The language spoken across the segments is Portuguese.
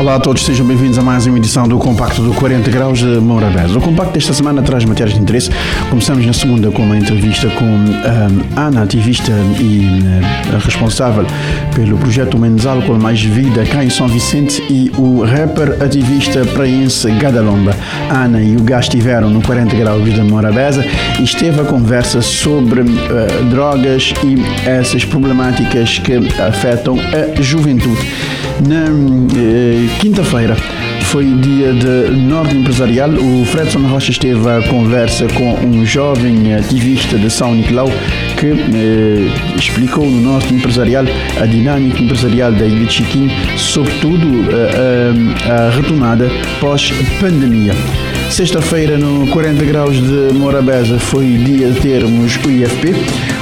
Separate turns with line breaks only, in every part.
Olá a todos, sejam bem-vindos a mais uma edição do Compacto do 40 Graus de Morabeza. O Compacto desta semana traz matérias de interesse. Começamos na segunda com uma entrevista com a Ana, ativista e uh, responsável pelo projeto Menos Álcool Mais Vida cá em São Vicente e o rapper ativista praense Gadalomba. Ana e o Gás estiveram no 40 Graus de Morabeza e esteve a conversa sobre uh, drogas e essas problemáticas que afetam a juventude. Na uh, quinta-feira foi dia de Norte Empresarial. O Fredson Rocha esteve à conversa com um jovem ativista de São Nicolau que eh, explicou no Norte Empresarial a dinâmica empresarial da Ilha de Chiquim, sobretudo a, a, a retomada pós-pandemia. Sexta-feira, no 40 Graus de Morabeza, foi dia de termos o IFP,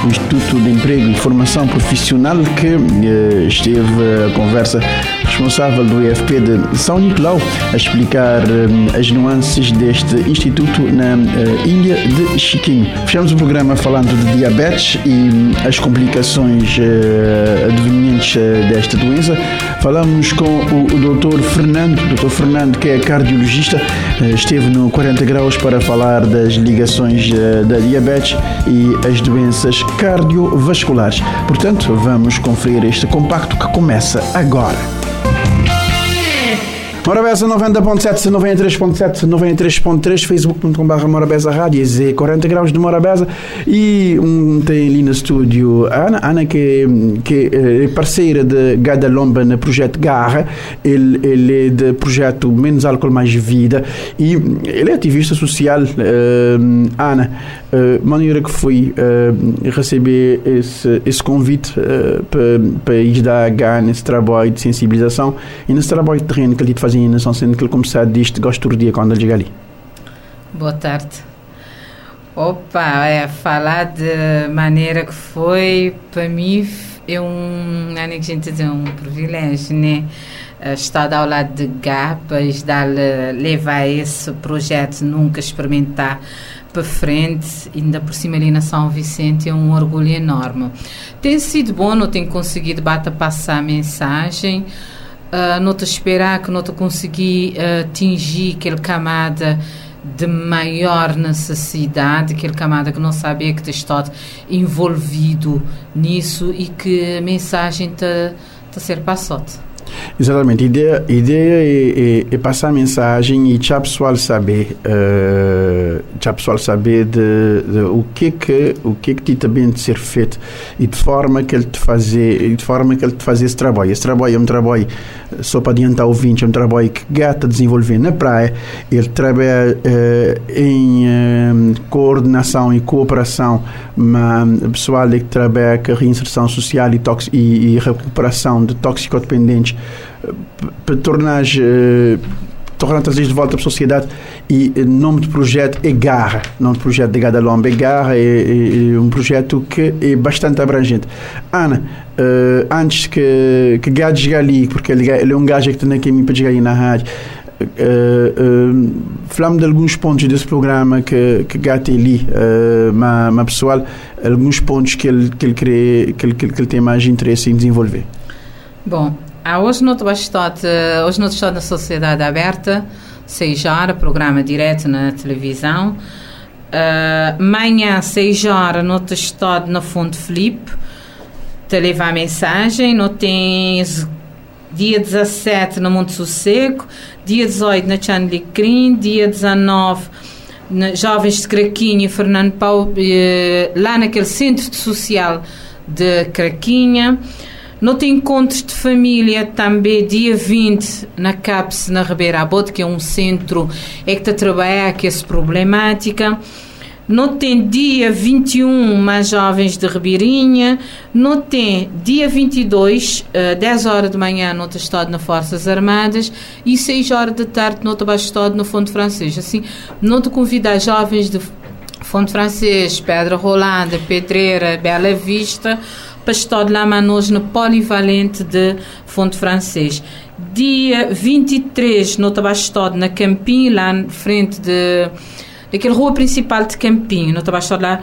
o Instituto de Emprego e Formação Profissional, que eh, esteve a conversa responsável do IFP de São Nicolau a explicar eh, as nuances deste instituto na eh, ilha de Chiquinho. Fechamos o programa falando de diabetes e hum, as complicações eh, advenientes eh, desta doença. Falamos com o, o Dr. Fernando, Dr. Fernando que é cardiologista, eh, esteve no no 40 Graus para falar das ligações uh, da diabetes e as doenças cardiovasculares. Portanto, vamos conferir este compacto que começa agora. Morabeza 90.7, 93.7, 93.3, facebook.com.br Morabeza Rádio, Z 40 graus de Morabeza. E um, tem ali no estúdio a Ana, Ana que, que é parceira de Gada Lomba no projeto Garra, ele, ele é do projeto Menos Álcool Mais Vida. E ele é ativista social. Uh, Ana, uh, maneira que foi uh, receber esse, esse convite uh, para, ir dar Garra nesse trabalho de sensibilização e nesse trabalho de terreno que ele te fazia São Sendo que ele começar disto, gosto do dia quando ele chega ali.
Boa tarde. Opa, é, falar de maneira que foi, para mim, é um, é que a gente diz, um privilégio, né? Estar ao lado de Gapas, dar, levar esse projeto, nunca experimentar para frente, ainda por cima ali na São Vicente, é um orgulho enorme. Tem sido bom, não tenho conseguido bater passar a mensagem, uh, não te esperar que não te conseguir uh, atingir aquele camada de maior necessidade, aquele camada que não sabia que te está envolvido nisso e que a mensagem te, te ser passote.
Exatamente. Ideia, ideia é, é, é, passar a mensagem e já pessoal saber, uh, já pessoal saber de, de, o que que o que que também de ser feito e de forma que ele te fazer, de forma que ele te fazer esse trabalho. Esse trabalho é um trabalho só para adiantar o ouvinte, é um trabalho que gata desenvolver na praia. Ele trabalha uh, em coordenação e cooperação, mas pessoal que trabalha com reinserção social e, e, e recuperação de toxicodependentes para tornar uh, tornar trazer de volta para a sociedade e o nome do projeto é Garra, nome do projeto de Gadalomba é Garra, é, é, é, um projeto que é bastante abrangente. Ana, uh, antes que, que Gado chegue ali, porque ele, ele é um gajo que na caminho para chegar aí na rádio, uh, uh, falamos de alguns pontos desse programa que, que Gato ali, uh, mas, mas pessoal, alguns pontos que ele, que ele, crê, que ele, que ele tem mais interesse em desenvolver.
Bom, ah, hoje não estou hoje não estou na sociedade aberta, 6 horas, programa direto na televisão. Uh, manhã, 6 horas, não estou na Fonte Felipe, te levar a mensagem, não tens dia 17 no Monte Sossego, dia 18 na Chandlicrim, dia 19 na Jovens de Craquinha e Fernando Paulo, eh, lá naquele centro social de Craquinha. No tem encontros de família também dia 20 na CAPS, na Ribeira Abote, que é um centro é que está a trabalhar com essa problemática. Não tem dia 21 mais jovens de Ribeirinha. Não tem dia 22, uh, 10 horas de manhã, no estado nas Forças Armadas e 6 horas da tarde, no estado no Fundo Francês. Assim, não te convidar jovens de Fundo Francês, Pedra Rolanda, Pedreira, Bela Vista Pastor de Lamanos no Polivalente de Fonte Francês. Dia 23, no Tabastode, na Campinho, lá na frente de, daquela rua principal de Campinho, no Tabastode lá.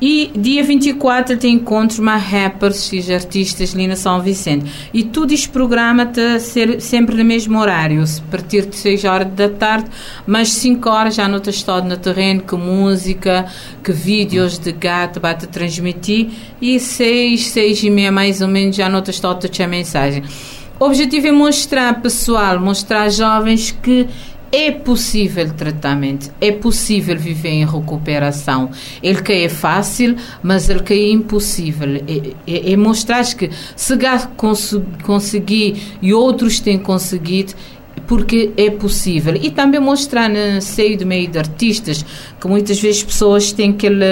E dia 24 tem encontro uma rappers e artistas ali na São Vicente. E tudo isto programa-te ser sempre no mesmo horário, a partir de 6 horas da tarde, mas 5 horas já não todo no terreno, que música, que vídeos de gato bate transmitir. E 6, 6 e meia mais ou menos já não estás todo a mensagem. O objetivo é mostrar pessoal, mostrar jovens que é possível tratamento, é possível viver em recuperação. Ele que é fácil, mas ele que é impossível. É, é, é mostrar que se cons conseguir e outros têm conseguido, porque é possível. E também mostrar no seio do meio de artistas, que muitas vezes pessoas têm aquele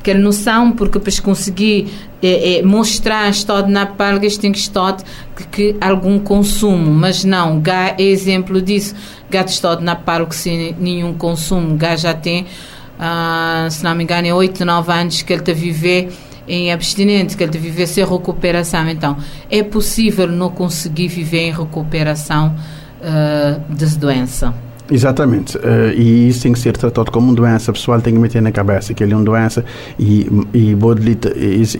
aquela noção, porque para conseguir é, é, mostrar estado na palgas tem que estar que, que, algum consumo, mas não, Gá é exemplo disso. Estado na palga sem nenhum consumo, Gá já tem, ah, se não me engano, é 8, 9 anos que ele está a viver em abstinente, que ele está a viver sem recuperação. Então, é possível não conseguir viver em recuperação uh, dessa doença.
Exatamente. Uh, e isso tem que ser tratado como uma doença. O pessoal tem que meter na cabeça que ele é uma doença e, e,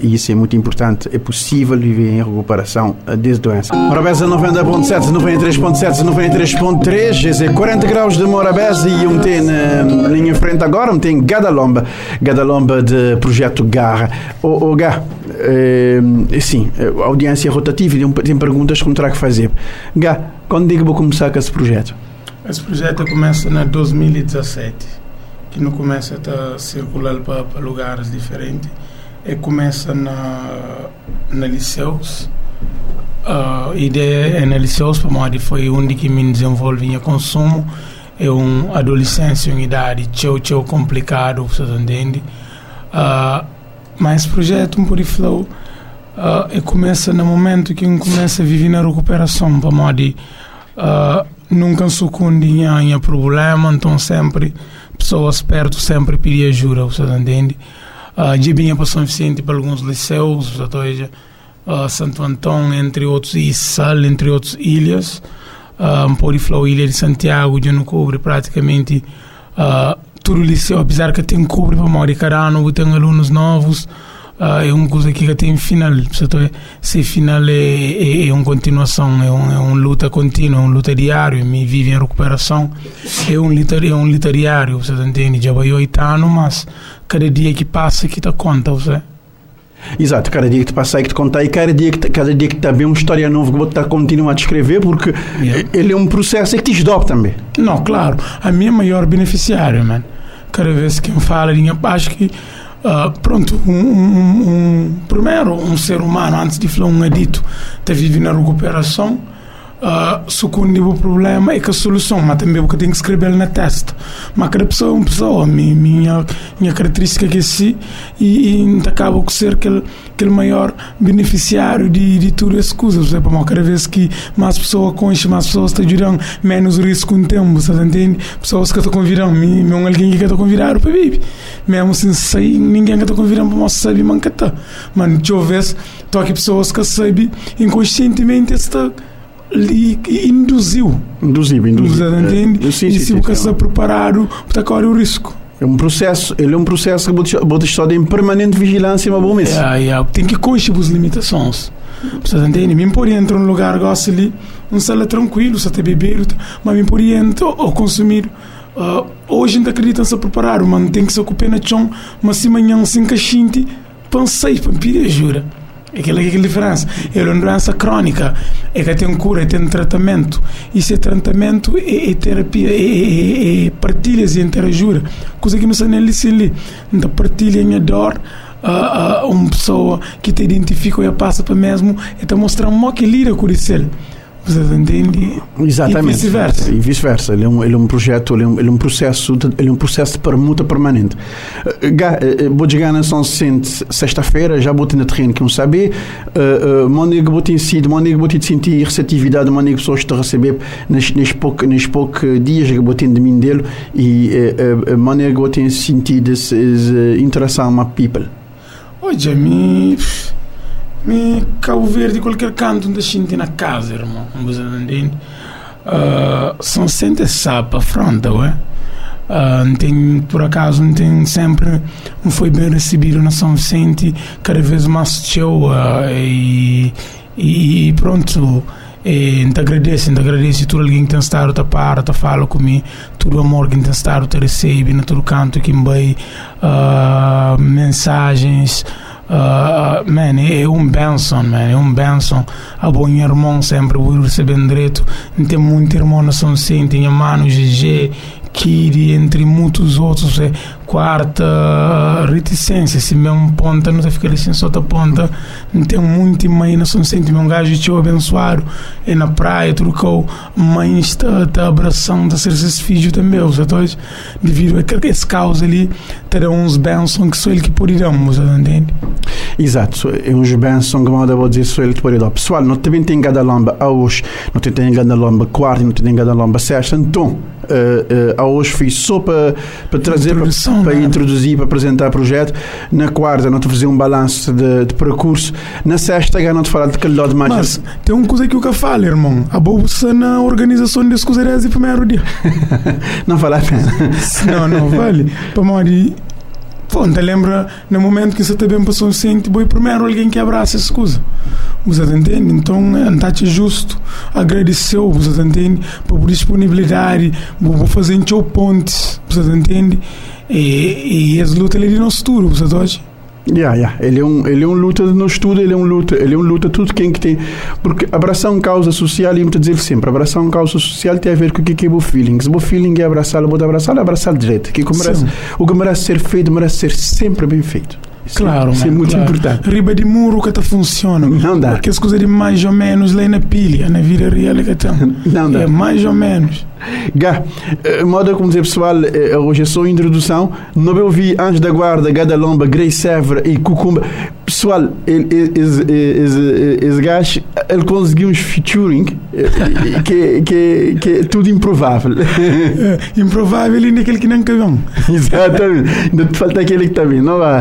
e isso é muito importante. É possível viver em recuperação uh, dessa doença. Morabeza 90.7, 93.7, 93.3. Esse é 40 graus de Morabeza e um tem na linha frente agora, um tem Gadalomba. Gadalomba de projeto Garra. O, o Gá, uh, sim, audiência rotativa tem perguntas que terá que fazer. Gá, quando é que vou começar com esse projeto?
Esse projeto começa em 2017, que não começa a circular para, lugares diferentes. E começa na, na liceus. A ideia é na liceus, para foi onde que me desenvolvi em consumo. É um adolescência em idade tchau tchau complicado, você entende? Uh, mas esse projeto, um por flow, uh, começa no momento que começa a viver na recuperação, para onde uh, nunca sucumbi a problema, então sempre pessoas perto sempre pedir ajuda, você entende? Uh, já vinha para São Vicente para alguns liceus, seja, uh, Santo Antão, entre outros, e Sal, entre outras ilhas. Uh, por falar Ilha de Santiago, já não cobre praticamente uh, todo o liceu, apesar que tem cobre para Mauri Carano, tem alunos novos, uh, é uma coisa que tem final. Portanto, se final é, é, é uma continuação, é, um, é uma luta contínua, é uma luta diária. Me vive em recuperação, é um luta, é um luta diário, você entende? Já vai oito anos, mas cada dia que passa que te conta, você.
Exato, cada dia que passa e que te conta e cada dia que cada dia que vê uma história nova que você está continua a descrever porque yeah. ele é um processo que te esdopa também.
Não, claro, a minha maior beneficiária, mano. Cada vez que me fala, acho que Uh, pronto, um, um, um, primeiro, um ser humano, antes de falar um adito, está vivendo na recuperação, uh, sucumbe o problema é que a solução, mas também porque tem que escrever na testa. Mas cada pessoa é uma pessoa, minha, minha, minha característica que é assim, e, e acaba por ser aquele, aquele maior beneficiário de, de tudo as coisas. Por exemplo, cada vez que mais pessoas conhecem, mais pessoas estão virando, menos risco com o tempo, você entende? Pessoas que estão convidando, mesmo alguém que está convidando para viver. Mesmo sem sair, ninguém que está convidando para mostrar saber, mas que está. Mas, estou aqui pessoas que sabem inconscientemente está lhe induziu.
Induziu, induziu.
Entende? É, sim, e se você está preparado para correr o risco.
É um processo, ele é um processo que você está em permanente vigilância, mas bom mesmo.
É, é, tem que conhecer as limitações. Você entende? Mim podia entrar num lugar, gosta ali, um sala tranquilo, só ter beber, mas mim podia entrar ou consumir. Uh, hoje ainda acredita se preparar, mas tem que se ocupar na chão, mas se amanhã se encaixinte, pensei, para pedir ajuda. Aquela, aquela diferença. É uma doença crónica. É que tem cura, tem tratamento. E se é tratamento, é, é terapia, é, é, é partilhas e interajuda. Coisa que não se nem ali. Então, partilha a dor. Uh, uh, uma pessoa que te identifica e passa para mesmo e te mostrar um que lida com isso. Você entende?
Exatamente. E vice-versa. E vice-versa. Ele, é um, ele é um projeto, ele é um, ele é um processo, de, ele é um processo de permuta permanente. Uh, vou chegar na São Vicente sexta-feira, já vou ter no terreno que não saber. Uh, uh, vou ter sido, vou ter sentir receptividade, que pessoas a receber nestes nes poucos nes pouco dias que vou ter de mim dele e uh, uh, vou ter sentido interação com a people.
Oi, Jamie Me Cabo Verde, qualquer canto onde a gente na casa, irmão. Você entende? Uh, são sempre sapa, fronta, ué. Uh, tem, por acaso, não tem sempre não foi bem recebido na São Vicente, cada vez mais show uh, e, e pronto. E te agradeço, te agradeço tudo alguém que tem estado a par, a fala comigo, todo o amor que tem estado a receber, na todo canto que me uh, mensagens, Uh, man, é um benção, man, é um benção. A bom irmão sempre vou receber direito. Tem muito irmão na São Vicente, tem mano GG, Kiri, entre muitos outros, é quarta reticência, se mesmo ponta, não fica assim só da ponta, não tem muito imaginação, sente um gajo te abençoado, é na praia, trocou, mãe está, está abraçando, está ser esse filho também, os atores, devido a esse causa ali, terão uns bênçãos que só ele que poderão, você entende?
Exato, é uns bênçãos que vou dizer só ele que poderão. Pessoal, não também tem cada lomba hoje, não tem cada lomba quarta, não tem cada lomba sexta, então, uh, uh, hoje fiz só para, trazer, para, para introduzir, para apresentar o projeto. Na quarta, não te fazer um balanço de, de percurso. Na sexta, já não te falar de aquele lado mais.
Mas tem uma coisa que eu falo, irmão. A bolsa na organização das coisas de primeiro dia.
não vale a pena.
não, não vale. Para Mari, Fonte, lembra no momento que você também passou sente, boi primeiro alguém que abraça essa coisa. Você entende? Então, é justo. Agradeceu, você entende? Por disponibilidade, por fazer o ponte, você entende? E, e as lutas ali no futuro, você entende?
Yeah, yeah. Ele é um ele é um luta no estudo, ele é um luta, ele é um luta tudo quem que tem, porque abraçar uma causa social e muitas vezes sempre abraçar uma causa social tem a ver com o que é o feeling. Se o feeling é abraçar, vou abraçar, é abraçar direito. Que merece, o que merece ser feito merece ser sempre bem feito.
Claro,
isso é muito claro. importante.
Riba de muro que está funciona.
Não dá.
Porque as coisas de mais ou menos lá na pilha, na vida real que estão.
Não dá.
É mais ou menos.
Gá, eh, modo como dizer pessoal, eh, hoje é só introdução. Não eu vi Anjo da Guarda, Gada Lomba, Grey Sevra e Cucumba. Pessoal, esse gajo, ele conseguiu uns featuring que, que, que é tudo improvável.
É, improvável ainda aquele que não cagam.
Exatamente. Ainda te falta aquele que está vindo, não vai?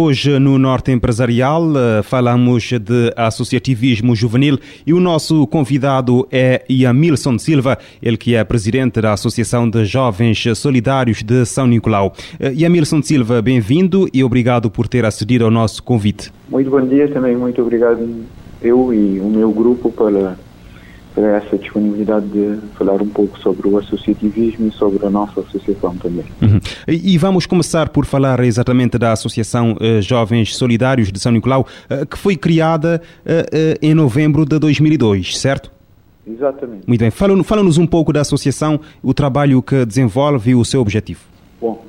Hoje, no Norte Empresarial, eh, falamos de associativismo juvenil e o nosso convidado é Yamilson Silva, ele que é presidente da Associação de Jovens Solidários de São Nicolau. Eh, Yamilson Silva, bem-vindo e obrigado por ter acedido ao nosso convite.
Muito bom dia também, muito obrigado eu e o meu grupo pela essa disponibilidade de falar um pouco sobre o associativismo e sobre a nossa associação também.
Uhum. E vamos começar por falar exatamente da Associação uh, Jovens Solidários de São Nicolau, uh, que foi criada uh, em novembro de 2002, certo?
Exatamente.
Muito bem. Fala-nos fala um pouco da associação, o trabalho que desenvolve e o seu objetivo.
Bom,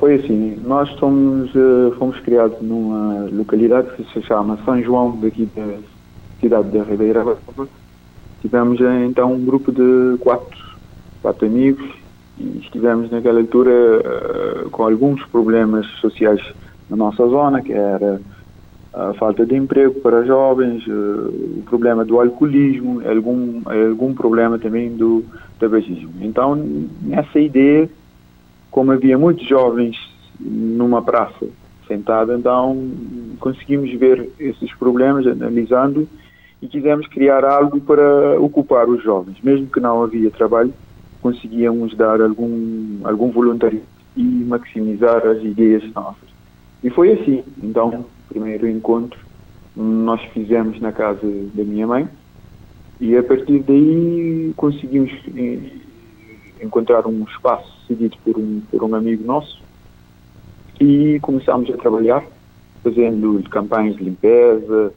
foi assim, nós somos, fomos criados numa localidade que se chama São João, daqui da cidade da Ribeira Tivemos então um grupo de quatro, quatro amigos e estivemos naquela altura uh, com alguns problemas sociais na nossa zona, que era a falta de emprego para jovens, uh, o problema do alcoolismo, algum, algum problema também do tabagismo. Então, nessa ideia, como havia muitos jovens numa praça sentada, então conseguimos ver esses problemas, analisando e quisemos criar algo para ocupar os jovens. Mesmo que não havia trabalho, conseguíamos dar algum, algum voluntário e maximizar as ideias nossas. E foi assim. Então, primeiro encontro nós fizemos na casa da minha mãe e a partir daí conseguimos eh, encontrar um espaço cedido por um, por um amigo nosso e começámos a trabalhar fazendo campanhas de limpeza,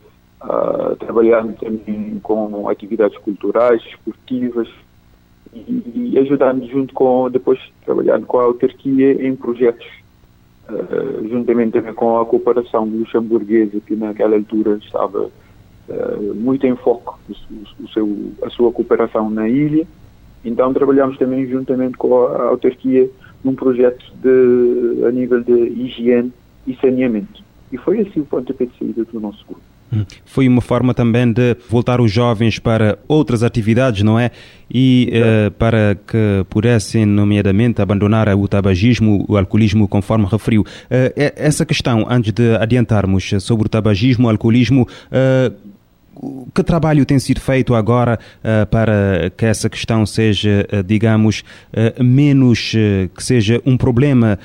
trabalhando também com atividades culturais, esportivas e, e ajudando junto com, depois trabalhando com a autarquia em projetos, uh, juntamente também com a cooperação luxemburguesa, que naquela altura estava uh, muito em foco o, o seu, a sua cooperação na ilha Então trabalhamos também juntamente com a autarquia num projeto de, a nível de higiene e saneamento. E foi assim o pontapé de saída do nosso grupo.
Foi uma forma também de voltar os jovens para outras atividades, não é? E uh, para que pudessem, nomeadamente, abandonar o tabagismo, o alcoolismo, conforme referiu. Uh, essa questão, antes de adiantarmos sobre o tabagismo, o alcoolismo, uh, que trabalho tem sido feito agora para que essa questão seja, digamos, menos, que seja um problema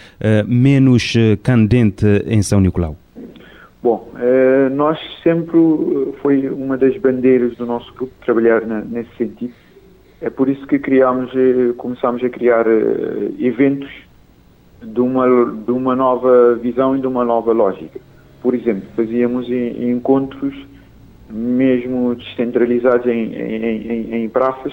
menos candente em São Nicolau?
Bom, nós sempre foi uma das bandeiras do nosso grupo trabalhar nesse sentido. É por isso que criámos, começámos a criar eventos de uma, de uma nova visão e de uma nova lógica. Por exemplo, fazíamos encontros mesmo descentralizados em, em, em, em praças.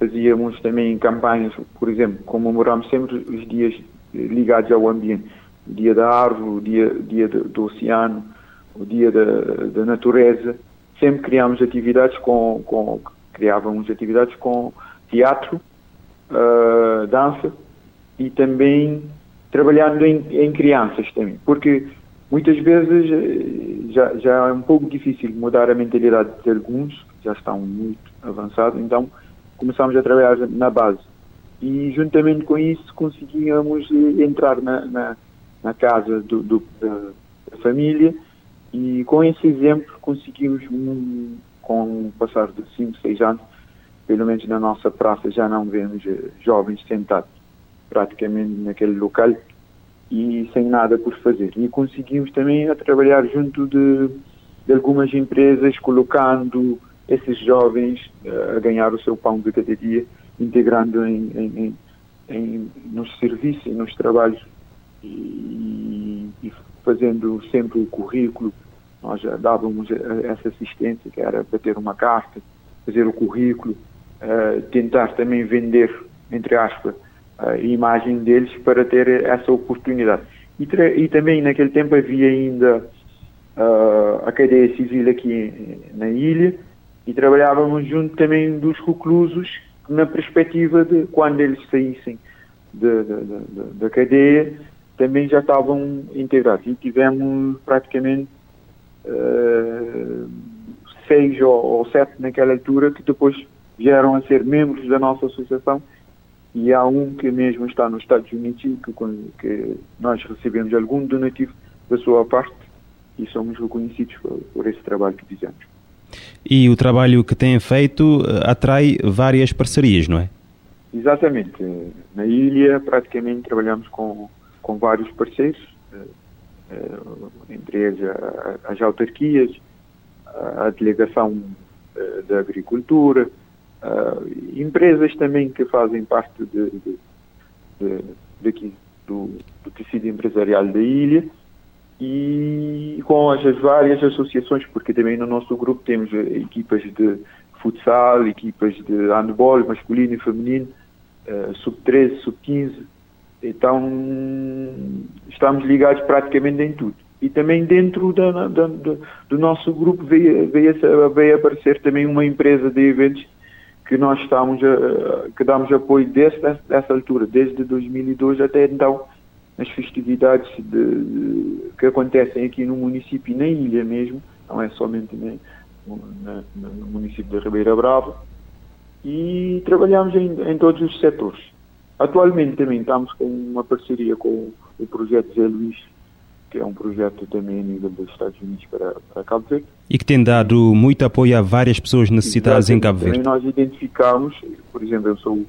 Fazíamos também campanhas, por exemplo, comemoramos sempre os dias ligados ao ambiente. O dia da árvore, o dia, dia do, do oceano, o dia da, da, natureza. Sempre criámos atividades com, com criávamos atividades com teatro, uh, dança e também trabalhando em, em crianças também, porque muitas vezes eh, já, já é um pouco difícil mudar a mentalidade de alguns, já estão muito avançados, então começamos a trabalhar na base. E juntamente com isso conseguíamos eh, entrar na, na, na casa do, do, da família e com esse exemplo conseguimos, com o passar de 5, 6 anos, pelo menos na nossa praça já não vemos eh, jovens sentados praticamente naquele local e sem nada por fazer. E conseguimos também a trabalhar junto de, de algumas empresas, colocando esses jovens uh, a ganhar o seu pão de cada dia, integrando em, em, em, nos serviços e nos trabalhos e, fazendo sempre o currículo. Nós já dávamos essa assistência, que era bater uma carta, fazer o currículo, uh, tentar também vender, entre aspas, a imagem deles para ter essa oportunidade. E, e também naquele tempo havia ainda uh, a cadeia civil aqui na ilha e trabalhávamos junto também dos reclusos na perspectiva de quando eles saíssem da cadeia também já estavam integrados e tivemos praticamente uh, seis ou, ou, sete naquela altura que depois vieram a ser membros da nossa associação e há um que mesmo está nos Estados Unidos que, que nós recebemos algum donativo da sua parte e somos reconhecidos por, por esse trabalho que fizemos.
E o trabalho que têm feito eh, atrai várias parcerias, não é?
Exatamente. Na ilha praticamente trabalhamos com, com vários parceiros, eh, eh, entre eles as autarquias, a delegação da agricultura, empresas também que fazem parte de, de, de, daqui do, do, tecido empresarial da ilha. E com as, as, várias associações, porque também no nosso grupo temos equipas de futsal, equipas de handball masculino e feminino, uh, sub-13, sub-15, então estamos ligados praticamente em tudo. E também dentro da, da, do nosso grupo veio, veio, veio aparecer também uma empresa de eventos que nós estamos a, que damos apoio desde essa altura, desde 2002 até então, nas festividades de, que acontecem aqui no município e na ilha mesmo, não é somente na, na, no município de Ribeira Brava, e trabalhamos em, em, todos os setores. Atualmente também estamos com uma parceria com o projeto Zé Luís, que é um projeto também a nível dos Estados Unidos para, para Cabo Verde.
E que tem dado muito apoio a várias pessoas necessitadas em Cabo Verde.
Também nós identificamos, por exemplo, eu sou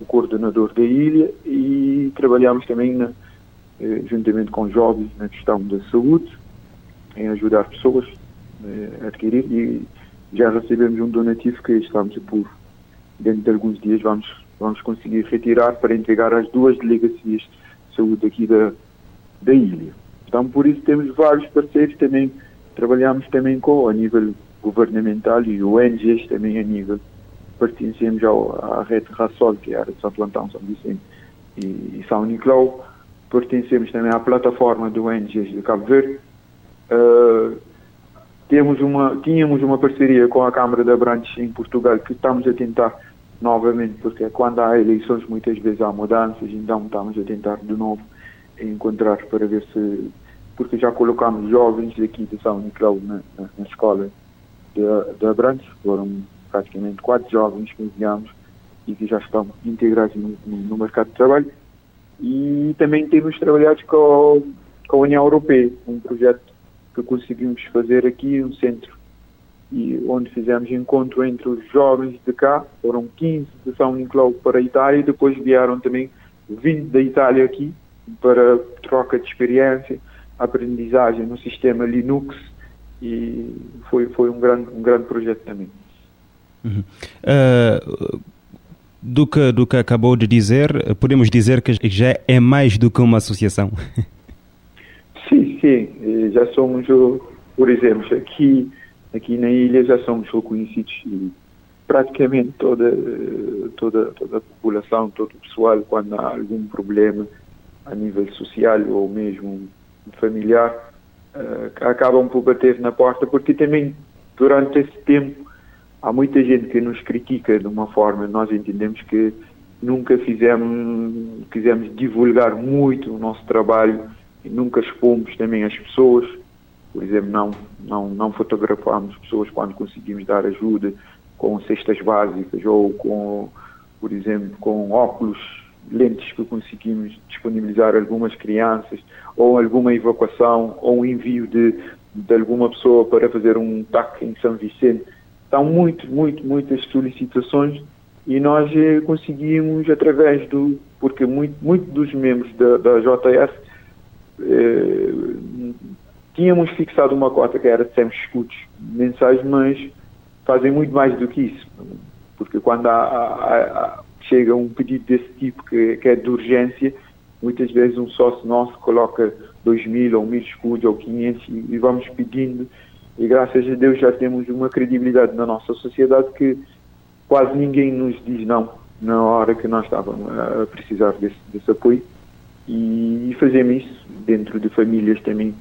o coordenador da ilha e trabalhamos também na, eh, juntamente com jovens na questão da saúde, em ajudar pessoas eh, a adquirir e já recebemos um donativo que estamos por, dentro de alguns dias, vamos, vamos conseguir retirar para entregar às duas delegacias de saúde aqui da, da ilha. Então, por isso temos vários parceiros também, trabalhamos também com a nível governamental e ONGs também a nível, pertencemos ao, à rede Rassol, que é a de Santo Antão, São Vicente e, e São Nicolau, pertencemos também à plataforma de ONGs de Cabo Verde, uh, temos uma, tínhamos uma parceria com a Câmara de Abrantes em Portugal que estamos a tentar novamente, porque quando há eleições muitas vezes há mudanças, então estamos a tentar de novo encontrar para ver se. Porque já colocamos jovens aqui de São Nicolau na, na, na escola de Abrantes, foram praticamente quatro jovens que enviamos e que já estão integrados no, no, mercado de trabalho. E também temos trabalhado com, com a União Europeia, um projeto que conseguimos fazer aqui, um centro e onde fizemos encontro entre os jovens de cá, foram 15 de São Nicolau para a Itália e depois vieram também 20 da Itália aqui para troca de experiência, aprendizagem no sistema Linux e foi, foi um, grande, um grande projeto também.
Uhum. Uh, do, que, do que acabou de dizer, podemos dizer que já é mais do que uma associação?
Sim, sim, já somos, por exemplo, aqui aqui na ilha já somos reconhecidos e praticamente toda, toda, toda a população, todo o pessoal, quando há algum problema a nível social ou mesmo familiar, uh, acabam por bater na porta, porque também durante esse tempo há muita gente que nos critica de uma forma, nós entendemos que nunca fizemos, quisemos divulgar muito o nosso trabalho e nunca expomos também as pessoas por exemplo, não, não, não fotografamos pessoas quando conseguimos dar ajuda com cestas básicas ou com, por exemplo, com óculos, lentes que conseguimos disponibilizar a algumas crianças, ou alguma evacuação, ou envio de, de alguma pessoa para fazer um TAC em São Vicente. São muito, muito, muitas solicitações e nós eh, conseguimos através do, porque muito, muito dos membros da, da JS eh, tínhamos fixado uma cota que era sempre escudos mensais, mas fazem muito mais do que isso. Porque quando há, há, há, chega um pedido desse tipo que, que, é de urgência, muitas vezes um sócio nosso coloca 2 mil ou mil escudos ou 500 e, e vamos pedindo. E graças a Deus já temos uma credibilidade na nossa sociedade que quase ninguém nos diz não na hora que nós estávamos a precisar desse, desse apoio. E, e fazemos isso dentro de famílias também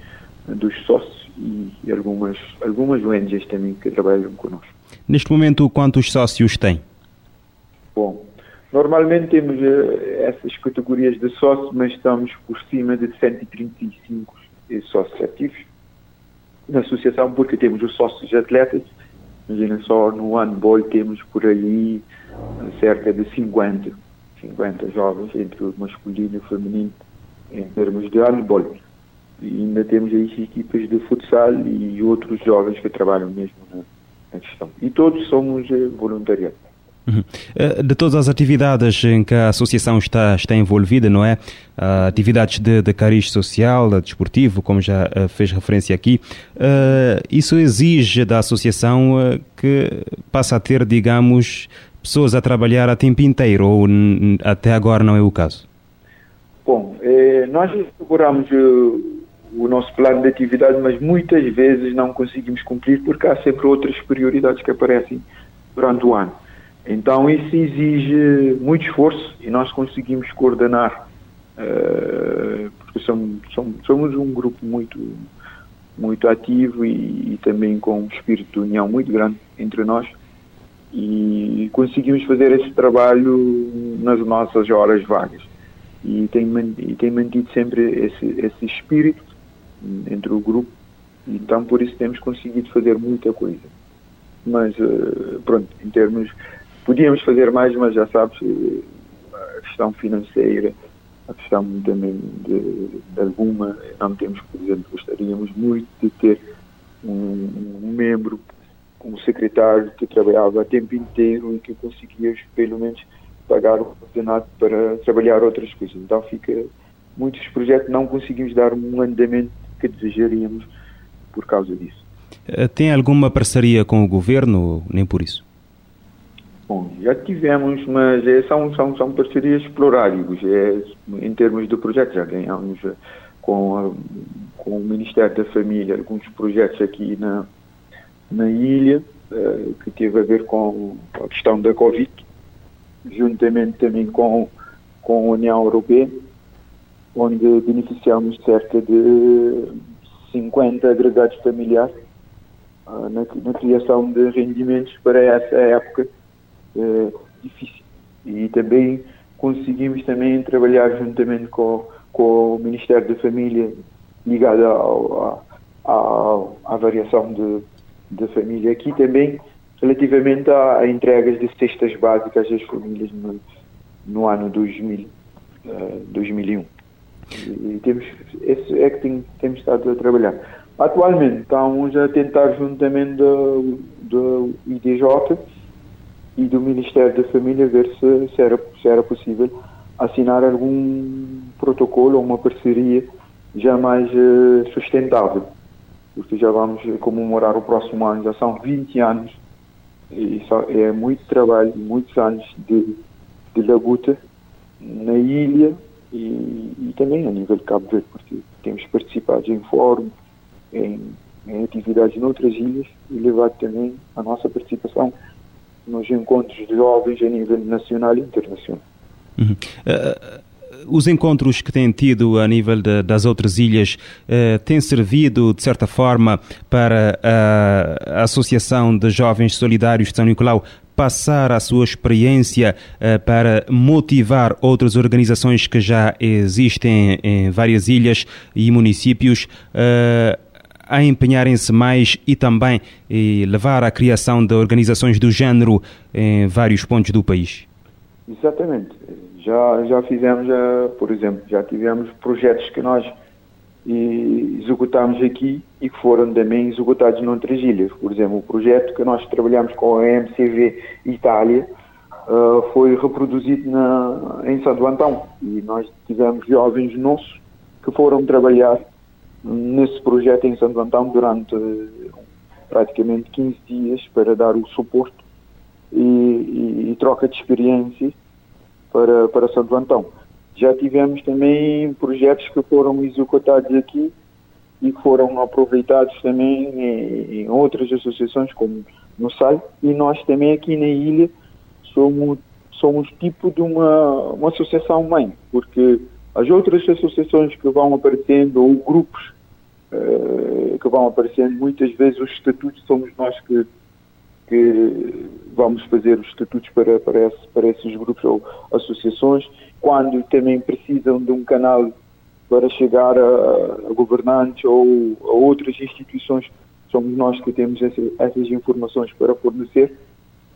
dos sócios e, algumas, algumas ONGs também que trabalham connosco.
Neste momento, quantos sócios tem?
Bom, normalmente temos uh, essas categorias de sócios, mas estamos por cima de 135 sócios ativos na associação, porque temos os sócios atletas. Imagina só, no handball temos por aí eh, cerca de 50, 50 jovens entre o masculino e o feminino em termos de handball. E ainda temos aí equipas de futsal e outros jovens que trabalham mesmo na, na questão. E todos somos eh, voluntariados.
Uhum. Eh, de todas as atividades em que a associação está, está envolvida, não é? Uh, atividades de, de cariz social, desportivo, como já uh, fez referência aqui, isso exige da associação que passe a ter, digamos, pessoas a trabalhar a tempo inteiro, ou até agora não é o caso?
Bom, eh, nós procuramos o nosso plano de atividade, mas muitas vezes não conseguimos cumprir porque há sempre outras prioridades que aparecem durante o ano. Então isso exige muito esforço e nós conseguimos coordenar, uh, porque somos, somos, somos, um grupo muito, muito ativo e, e, também com um espírito de união muito grande entre nós e conseguimos fazer esse trabalho nas nossas horas vagas. E tem, mantido sempre esse, esse espírito entre o grupo, então por isso temos conseguido fazer muita coisa. Mas, eh, pronto, em termos. Podíamos fazer mais, mas já sabes, eh, a questão financeira, a questão também de, de alguma. Não temos, por exemplo, gostaríamos muito de ter um, um membro, um secretário que trabalhava a tempo inteiro e que conseguia, pelo menos, pagar o ordenado para trabalhar outras coisas. Então fica. Muitos projetos não conseguimos dar um andamento que desejaríamos por causa disso.
Eh, tem alguma parceria com o governo, nem por isso?
Bom, já tivemos, mas é, são, são, são parcerias esporádicas. É, em termos de projetos, já ganhamos eh, com, a, com o Ministério da Família alguns projetos aqui na, na ilha, uh, que teve a ver com a questão da Covid, juntamente também com, com a União Europeia onde beneficiamos cerca de 50 agregados familiares uh, na, na, criação de rendimentos para essa época. Uh, difícil. E também conseguimos também trabalhar juntamente com, com o Ministério da Família ligado ao, ao, à variação de, de família. Aqui também relativamente a, a entregas de cestas básicas às famílias no, no ano 2000, uh, 2001. E temos, esse é que tem, temos estado a trabalhar. Atualmente estamos a tentar juntamente do, do IDJ e do Ministério da Família ver se, se, era, se era possível assinar algum protocolo ou uma parceria já mais uh, sustentável. Porque já vamos comemorar o próximo ano, já são 20 anos e é muito trabalho, muitos anos de, de labuta na ilha e, e, também a nível de Cabo Verde, porque temos participado em fóruns, em, em atividades ilhas e levado também a nossa participação nos encontros de jovens a nível nacional e internacional.
Uhum. Uh, os encontros que têm tido a nível de, das outras ilhas uh, têm servido, de certa forma, para a Associação de Jovens Solidários de São Nicolau passar a sua experiência uh, para motivar outras organizações que já existem em várias ilhas e municípios uh, a empenharem-se mais e também e levar à criação de organizações do género em vários pontos do país?
Exatamente. Já, já fizemos, já, por exemplo, já tivemos projetos que nós executámos aqui e que foram também executados noutras ilhas. Por exemplo, o projeto que nós trabalhamos com a MCV Itália uh, foi reproduzido na, em Santo Antão e nós tivemos jovens nossos que foram trabalhar nesse projeto em Santo Antão durante uh, praticamente 15 dias para dar o suporte e, e, e troca de experiências para, para Santo Antão. Já tivemos também projetos que foram executados aqui e foram aproveitados também em, em outras associações, como no SAI, e nós também aqui na ilha somos, somos tipo de uma, uma associação mãe, porque as outras associações que vão aparecendo, ou grupos uh, que vão aparecendo, muitas vezes os estatutos somos nós que, que vamos fazer os estatutos para, para, esse, para esses grupos ou associações, quando também precisam de um canal para chegar a, a governantes ou a outras instituições, somos nós que temos essa, essas informações para fornecer.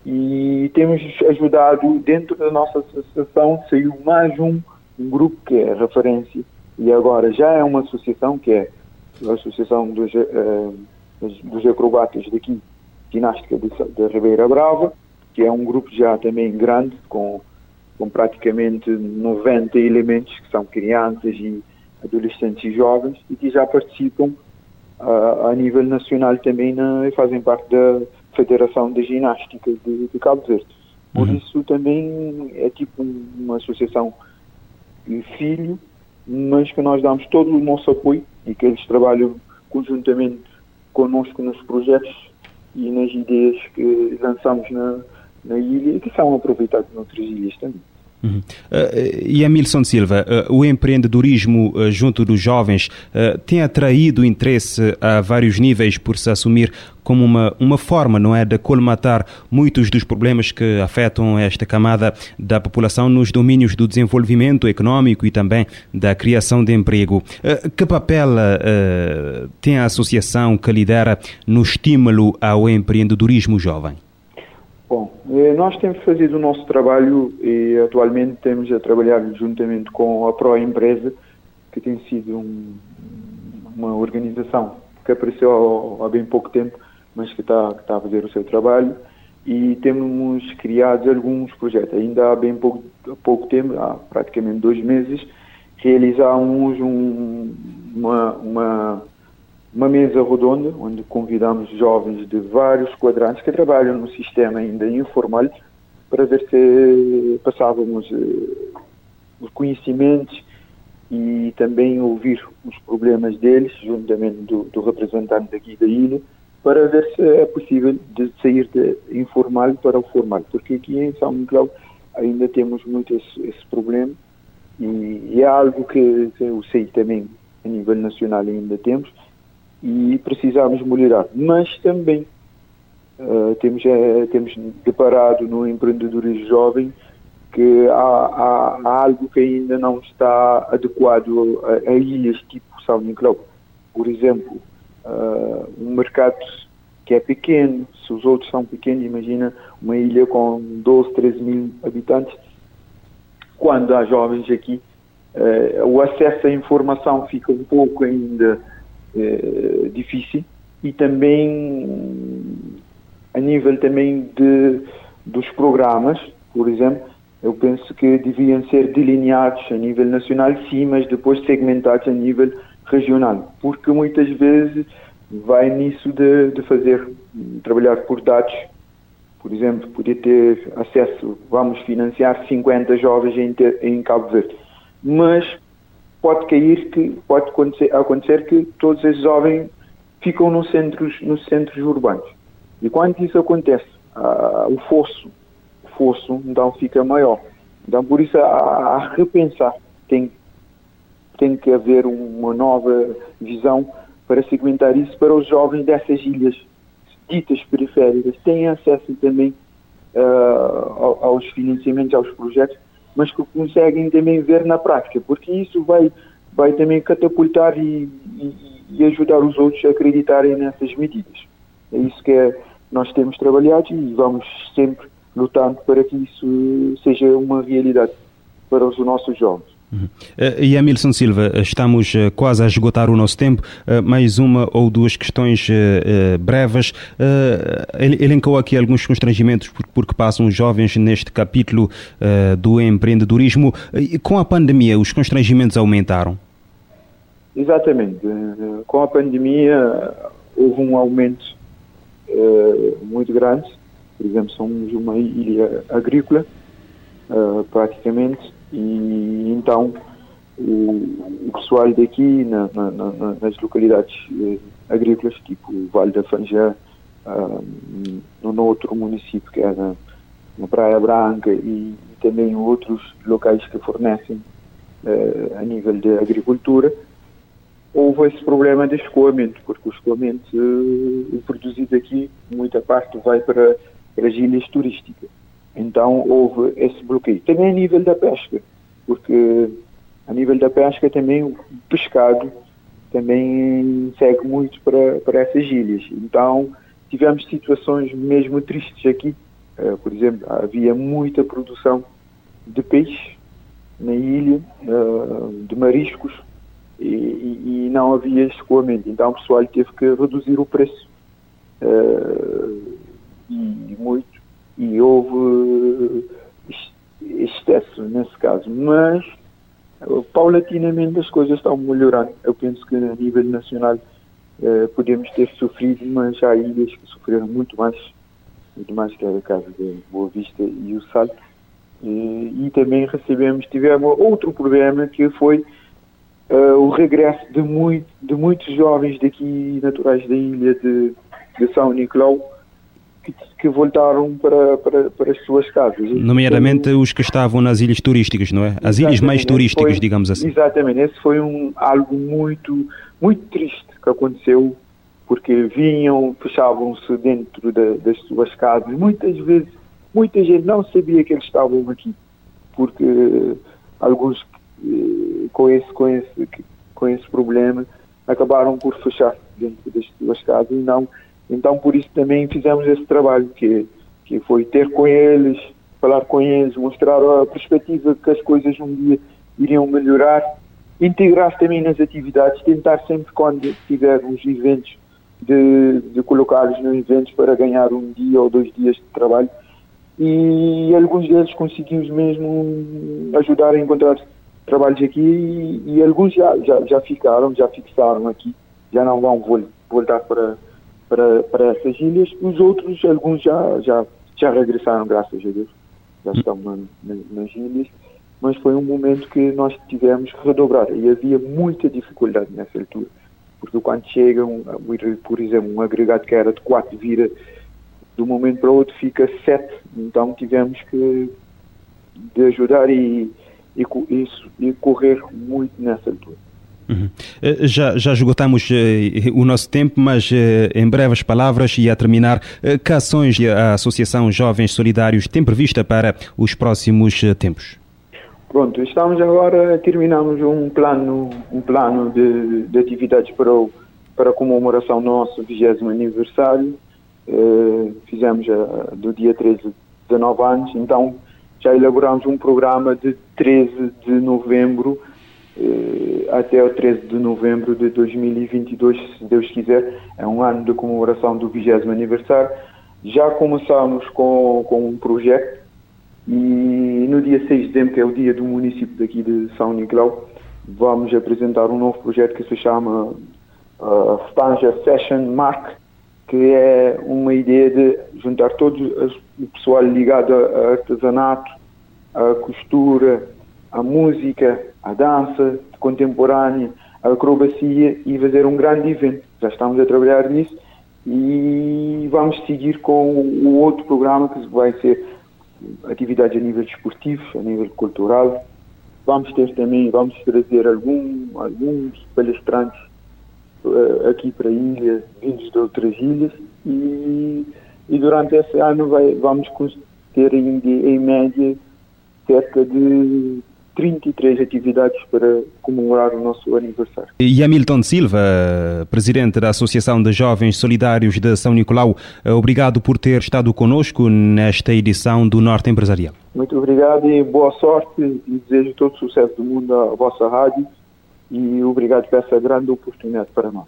E temos ajudado dentro da nossa associação, saiu mais um, um grupo que é referência e agora já é uma associação que é a Associação dos, uh, dos Acrobatas daqui ginástica de, de Ribeira Brava, que é um grupo já também grande, com, com praticamente 90 elementos, que são crianças e adolescentes e jovens, e que já participam uh, a nível nacional também na, fazem parte da Federação de Ginástica de, de Cabo Verde. Por uhum. isso também é tipo uma associação de filho, mas que nós damos todo o nosso apoio e que eles trabalham conjuntamente conosco nos projetos e nas ideias que lançamos na, na ilha e que são aproveitadas noutras ilhas também.
Uhum. Uh, e Silva, uh, o empreendedorismo uh, junto dos jovens tem atraído interesse a vários níveis por se assumir como uma, uma forma, não é, de colmatar muitos dos problemas que afetam esta camada da população nos domínios do desenvolvimento económico e também da criação de emprego. que papel tem a associação que lidera no estímulo ao empreendedorismo jovem?
Bom, eh, nós temos feito o nosso trabalho e atualmente temos a trabalhar juntamente com a Pro Empresa, que tem sido um, uma organização que apareceu há bem pouco tempo, mas que está, que está a fazer o seu trabalho e temos criado alguns projetos. Ainda há bem pouco, pouco tempo, há praticamente dois meses, realizamos um, uma, uma uma mesa redonda onde convidamos jovens de vários quadrantes que trabalham no sistema ainda informal para ver se passávamos uh, os conhecimentos e também ouvir os problemas deles, juntamente do, do, representante daqui da ilha, para ver se é possível de sair de informal para o formal, porque aqui em São Miguel ainda temos muito esse, esse problema e, e, é algo que, que eu sei também a nível nacional ainda temos, e precisamos melhorar. Mas também uh, temos, é, temos deparado no empreendedorismo jovem que há, há, há, algo que ainda não está adequado a, a ilhas tipo São Nicolau. Por exemplo, uh, um mercado que é pequeno, se os outros são pequenos, imagina uma ilha com 12, 13 mil habitantes, quando há jovens aqui, uh, o acesso à informação fica um pouco ainda uh, difícil. E também a nível também de, dos programas, por exemplo, eu penso que deviam ser delineados a nível nacional, sim, mas depois segmentados a nível regional, porque muitas vezes vai nisso de, de fazer, trabalhar por dados, por exemplo, poder ter acesso, vamos financiar 50 jovens em, em Cabo Verde, mas pode cair que, pode acontecer, acontecer que todos esses jovens ficam nos centros, nos centros urbanos. E quando isso acontece, ah, o fosso, o fosso então fica maior. Então por isso a, a repensar tem tem que haver uma nova visão para segmentar isso para os jovens dessas ilhas ditas periféricas têm acesso também uh, aos financiamentos, aos projetos, mas que conseguem também ver na prática, porque isso vai, vai também catapultar e, e, e ajudar os outros a acreditarem nessas medidas. É isso que é, nós temos trabalhado e vamos sempre lutando para que isso seja uma realidade para os nossos jovens.
Uhum. Uh, e Silva, estamos uh, quase a esgotar o nosso tempo. Uh, mais uma ou duas questões breves. ele elencou aqui alguns constrangimentos por, por que passam os jovens neste capítulo do empreendedorismo. com a pandemia, os constrangimentos aumentaram?
Exatamente. Com a pandemia houve um aumento muito grande. Por exemplo, somos uma ilha agrícola, praticamente e então o, o pessoal daqui na, na, na, nas localidades eh, agrícolas, tipo Vale da Fanja, ah, no outro município que é na, na Praia Branca e, e, também outros locais que fornecem eh, a nível de agricultura, houve esse problema de escoamento, porque o escoamento eh, produzido aqui, muita parte vai para, para as ilhas turísticas. Então houve esse bloqueio. Também a nível da pesca, porque a nível da pesca também o pescado também segue muito para, para essas ilhas. Então tivemos situações mesmo tristes aqui. Uh, por exemplo, havia muita produção de peixe na ilha, uh, de mariscos, e, e, e, não havia escoamento. Então o pessoal teve que reduzir o preço. Uh, e muito e houve excesso nesse caso, mas paulatinamente as coisas estão melhorando. Eu penso que a nível nacional eh, podemos ter sofrido, mas há ilhas que sofreram muito mais, muito mais que era o caso de Boa Vista e o Salto. E, e também recebemos, tivemos outro problema que foi o regresso de, muito, de muitos jovens daqui naturais da ilha de, de São Nicolau que, que voltaram para, para, para, as suas casas.
Nomeadamente os que estavam nas ilhas turísticas, não é? As ilhas mais turísticas,
foi,
digamos assim.
Exatamente, esse foi um, algo muito, muito triste que aconteceu, porque vinham, fechavam-se dentro de, das suas casas. Muitas vezes, muita gente não sabia que eles estavam aqui, porque alguns eh, com esse, com esse, com esse problema acabaram por fechar dentro das suas casas e não então, por isso também fizemos esse trabalho, que, que foi ter com eles, falar com eles, mostrar a perspectiva que as coisas um dia iriam melhorar, integrar-se também nas atividades, tentar sempre quando tiver uns eventos, de, de colocá-los nos eventos para ganhar um dia ou dois dias de trabalho. E alguns deles conseguimos mesmo ajudar a encontrar trabalhos aqui e, e alguns já, já, já ficaram, já fixaram aqui, já não vão voltar para para, para essas ilhas. Os outros, alguns já, já, já regressaram, graças a Deus, já hum. estão na, na, nas ilhas. Mas foi um momento que nós tivemos que redobrar e havia muita dificuldade nessa altura. Porque quando chega, um, por exemplo, um agregado que era de 4 vira de um momento para o outro fica 7. Então tivemos que de ajudar e, e, isso, e correr muito nessa altura.
Uhum. Eh, já, já esgotamos uh, o nosso tempo, mas uh, em breves palavras e a terminar, que ações a Associação Jovens Solidários tem prevista para os próximos tempos?
Pronto, estamos agora, terminamos um plano, um plano de, de atividades para, o, para a comemoração do nosso 20 aniversário. fizemos do dia 13, 19 anos, então já elaboramos um programa de 13 de novembro eh, até o 13 de novembro de 2022, se Deus quiser, é um ano de comemoração do 20 aniversário. Já começamos com, com um projeto e no dia 6 de dezembro, que é o dia do município daqui de São Nicolau, vamos apresentar um novo projeto que se chama uh, Stanja Fashion Mark, que é uma ideia de juntar todo o pessoal ligado a artesanato, a costura, a música, a dança contemporânea, a acrobacia e fazer um grande evento. Já estamos a trabalhar nisso e vamos seguir com o outro programa que vai ser atividades a nível desportivo, a nível cultural. Vamos ter também, vamos trazer algum, alguns palestrantes uh, aqui para a ilha, vindos de outras ilhas e, e durante esse ano vai, vamos ter em, em média cerca de 33 atividades para comemorar o nosso aniversário.
E Hamilton Silva, presidente da Associação de Jovens Solidários de São Nicolau, obrigado por ter estado conosco nesta edição do Norte Empresarial.
Muito obrigado e boa sorte e desejo todo o sucesso do mundo à vossa rádio e obrigado por essa grande oportunidade para nós.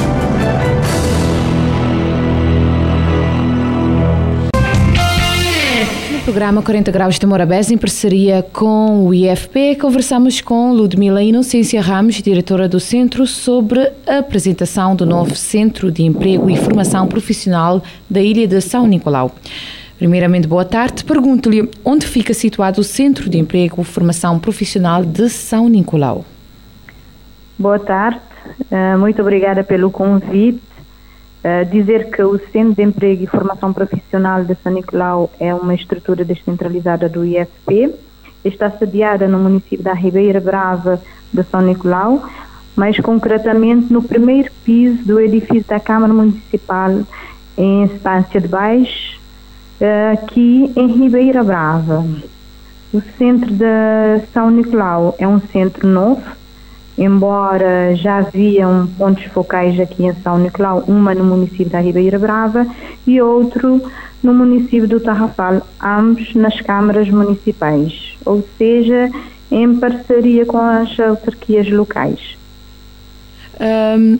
Programa 40 Graus de Morabés, em parceria com o IFP, conversamos com Ludmila Inocência Ramos, diretora do centro, sobre a apresentação do novo Centro de Emprego e Formação Profissional da Ilha de São Nicolau. Primeiramente, boa tarde. Pergunto-lhe onde fica situado o Centro de Emprego e Formação Profissional de São Nicolau.
Boa tarde, eh, muito obrigada pelo convite. Uh, dizer que o Centro de Emprego e Formação Profissional de São Nicolau é uma estrutura descentralizada do IFP, está sediada no município da Ribeira Brava de São Nicolau, mais concretamente no primeiro piso do edifício da Câmara Municipal em Estância de Baixo, uh, aqui em Ribeira Brava. O centro de São Nicolau é um centro novo, embora já haviam pontos focais aqui em São Nicolau, uma no município da Ribeira Brava e outro no município do Tarrafal, ambos nas câmaras municipais, ou seja, em parceria com as autarquias locais.
Um,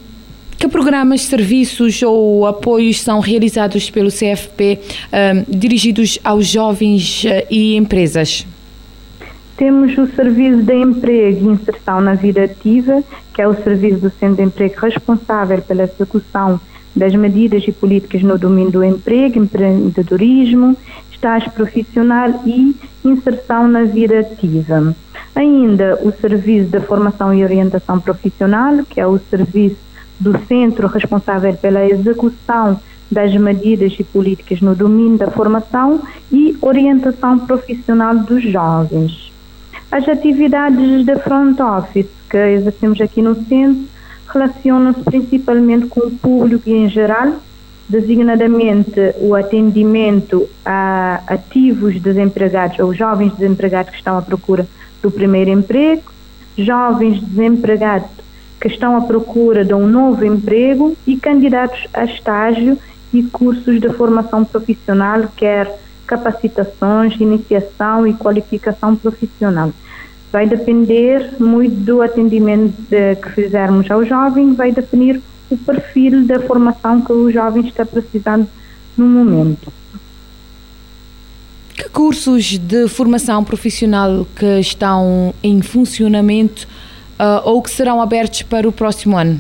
que programas, serviços ou apoios são realizados pelo CFP um, dirigidos aos jovens uh, e empresas?
Temos o Serviço de Emprego e Inserção na Vida Ativa, que é o serviço do Centro de Emprego responsável pela execução das medidas e políticas no domínio do emprego, empreendedorismo, estágio profissional e inserção na vida ativa. Ainda o Serviço de Formação e Orientação Profissional, que é o serviço do centro responsável pela execução das medidas e políticas no domínio da formação e orientação profissional dos jovens. As atividades de front office que exercemos aqui no centro relacionam-se principalmente com o público em geral, designadamente o atendimento a ativos desempregados ou jovens desempregados que estão à procura do primeiro emprego, jovens desempregados que estão à procura de um novo emprego e candidatos a estágio e cursos de formação profissional, quer capacitações, iniciação e qualificação profissional. Vai depender muito do atendimento de, que fizermos ao jovem, vai definir o perfil da formação que o jovem está precisando no momento.
Que cursos de formação profissional que estão em funcionamento uh, ou que serão abertos para o próximo ano?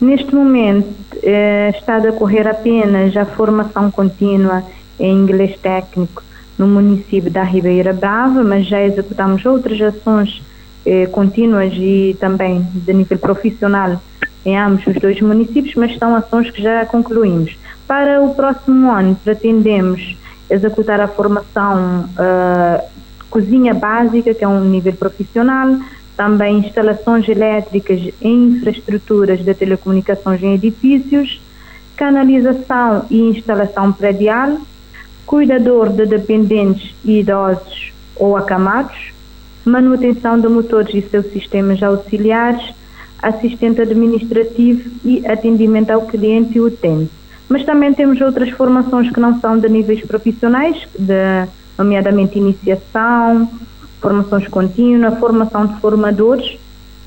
Neste momento eh, está a decorrer apenas a formação contínua em inglês técnico no município da Ribeira Brava, mas já executamos outras ações eh, contínuas e também de nível profissional em ambos os dois municípios, mas são ações que já concluímos. Para o próximo ano, pretendemos executar a formação uh, cozinha básica, que é um nível profissional, também instalações elétricas em infraestruturas de telecomunicações em edifícios, canalização e instalação predial, cuidador de dependentes e idosos ou acamados, manutenção de motores e seus sistemas auxiliares, assistente administrativo e atendimento ao cliente e utente. Mas também temos outras formações que não são de níveis profissionais, de, nomeadamente iniciação, formações contínuas, formação de formadores,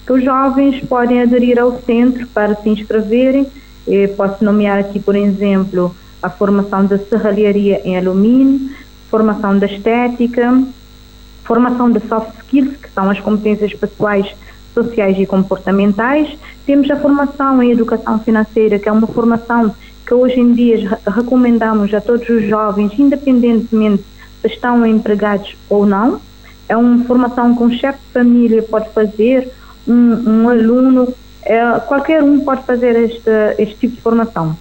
que os jovens podem aderir ao centro para se inscreverem. Eu posso nomear aqui, por exemplo, a formação da serralharia em alumínio, formação da estética, formação de soft skills, que são as competências pessoais, sociais e comportamentais. Temos a formação em educação financeira, que é uma formação que hoje em dia recomendamos a todos os jovens, independentemente se estão empregados ou não. É uma formação que um chefe de família pode fazer, um, um aluno, é, qualquer um pode fazer este, este tipo de formação.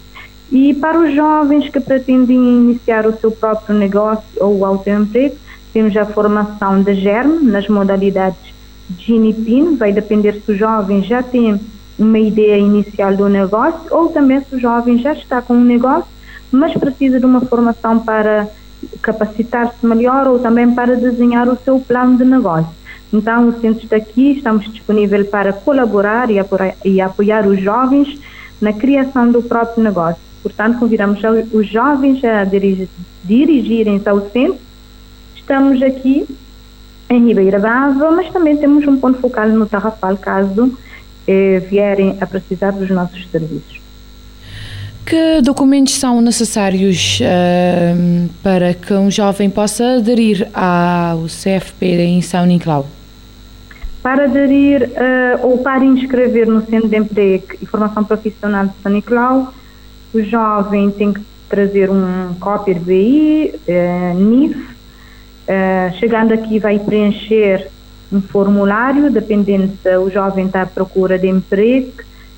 E para os jovens que pretendem iniciar o seu próprio negócio ou autoemprego, temos a formação de GERM nas modalidades de INIPIN, vai depender se o jovem já tem uma ideia inicial do negócio ou também se o jovem já está com um negócio, mas precisa de uma formação para capacitar-se melhor ou também para desenhar o seu plano de negócio. Então, o centro está aqui, estamos disponíveis para colaborar e apoiar os jovens na criação do próprio negócio. Portanto, convidamos os jovens a dirigirem-se ao centro. Estamos aqui em Ribeira Brava, mas também temos um ponto focal no Tarrafal, caso eh, vierem a precisar dos nossos serviços.
Que documentos são necessários uh, para que um jovem possa aderir ao CFP em São Nicolau?
Para aderir uh, ou para inscrever no Centro de Emprego e Formação Profissional de São Nicolau, o jovem tem que trazer um cópia de BI, eh, NIF. Uh, chegando aqui, vai preencher um formulário, dependendo se o jovem está à procura de emprego,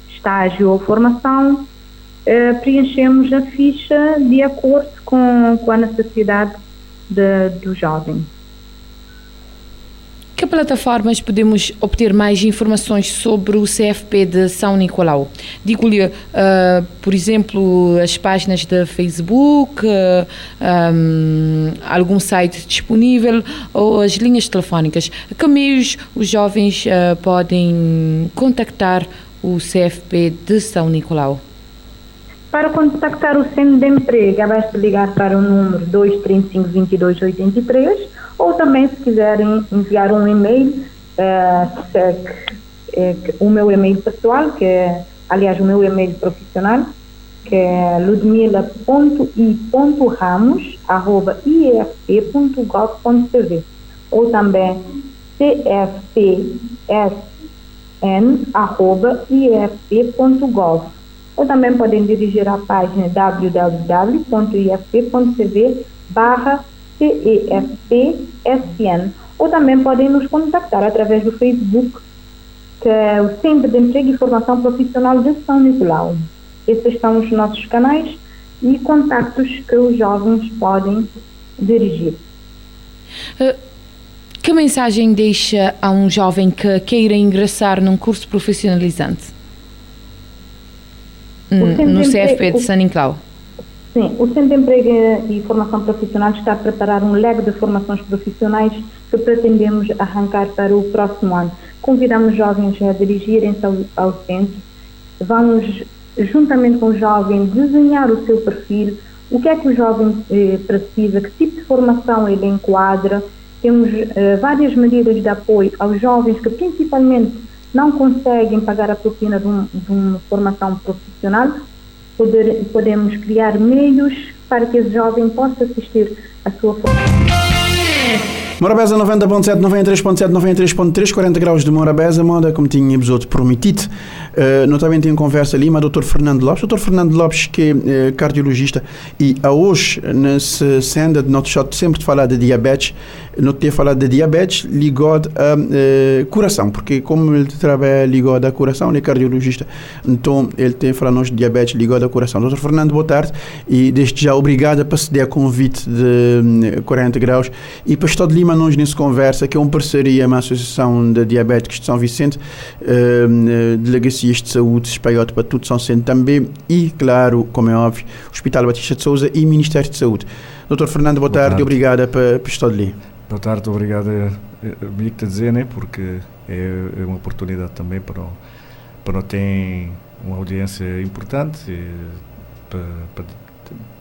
estágio ou formação. Uh, preenchemos a ficha de acordo com, com a necessidade de, do jovem
que plataformas podemos obter mais informações sobre o CFP de São Nicolau? Digo-lhe, uh, por exemplo, as páginas de Facebook, uh, um, algum site disponível ou as linhas telefónicas. Que meios os jovens uh, podem contactar o CFP de São Nicolau?
Para contactar o Centro de Emprego, basta ligar para o número 235 2283 ou também se quiserem enviar um e-mail, é, é, o meu e-mail pessoal, que é, aliás, o meu e-mail profissional, que é ludmila.i.ramos.ifp.gov.cv ou também cfpsn.ifp.gov ou também podem dirigir a página www.ifp.cv barra CEFP-SN ou também podem nos contactar através do Facebook, que é o Centro de Emprego e Formação Profissional de São Nicolau. Esses são os nossos canais e contactos que os jovens podem dirigir.
Uh, que mensagem deixa a um jovem que queira ingressar num curso profissionalizante no CFP de São Nicolau?
Sim, o Centro de Emprego e Formação Profissional está a preparar um leque de formações profissionais que pretendemos arrancar para o próximo ano. Convidamos jovens a dirigirem-se ao, ao centro. Vamos, juntamente com o jovem, desenhar o seu perfil, o que é que o jovem eh, precisa, que tipo de formação ele enquadra. Temos eh, várias medidas de apoio aos jovens que, principalmente, não conseguem pagar a propina de, um, de uma formação profissional poder, podemos criar meios para que esse jovem possa assistir à sua formação.
Morabeza 90.7, 93.7, 93.3, 40 graus de Morabeza, moda como tinha episódio prometido. Uh, notamente em conversa ali, mas Dr. Fernando Lopes. Dr. Fernando Lopes, que é uh, cardiologista, e a hoje, nessa senda de nosso shot, sempre de falar de diabetes, não ter falado de diabetes ligado a uh, coração, porque como ele trabalha ligado a coração, ele é cardiologista, então ele tem falado de diabetes ligado a coração. Dr. Fernando, boa tarde e desde já obrigado por ceder a convite de 40 graus e para Estado de Lima nós nessa conversa, que é uma parceria com a Associação de Diabéticos de São Vicente, uh, delegacias de saúde espalhado para tudo São Vicente também e, claro, como é óbvio, Hospital Batista de Souza e Ministério de Saúde. Doutor Fernando, boa, boa tarde, e obrigado para, para Estado de Lima.
Boa tarde, obrigado a, a, dizer, né, porque é, é, uma oportunidade também para, para ter uma audiência importante para, para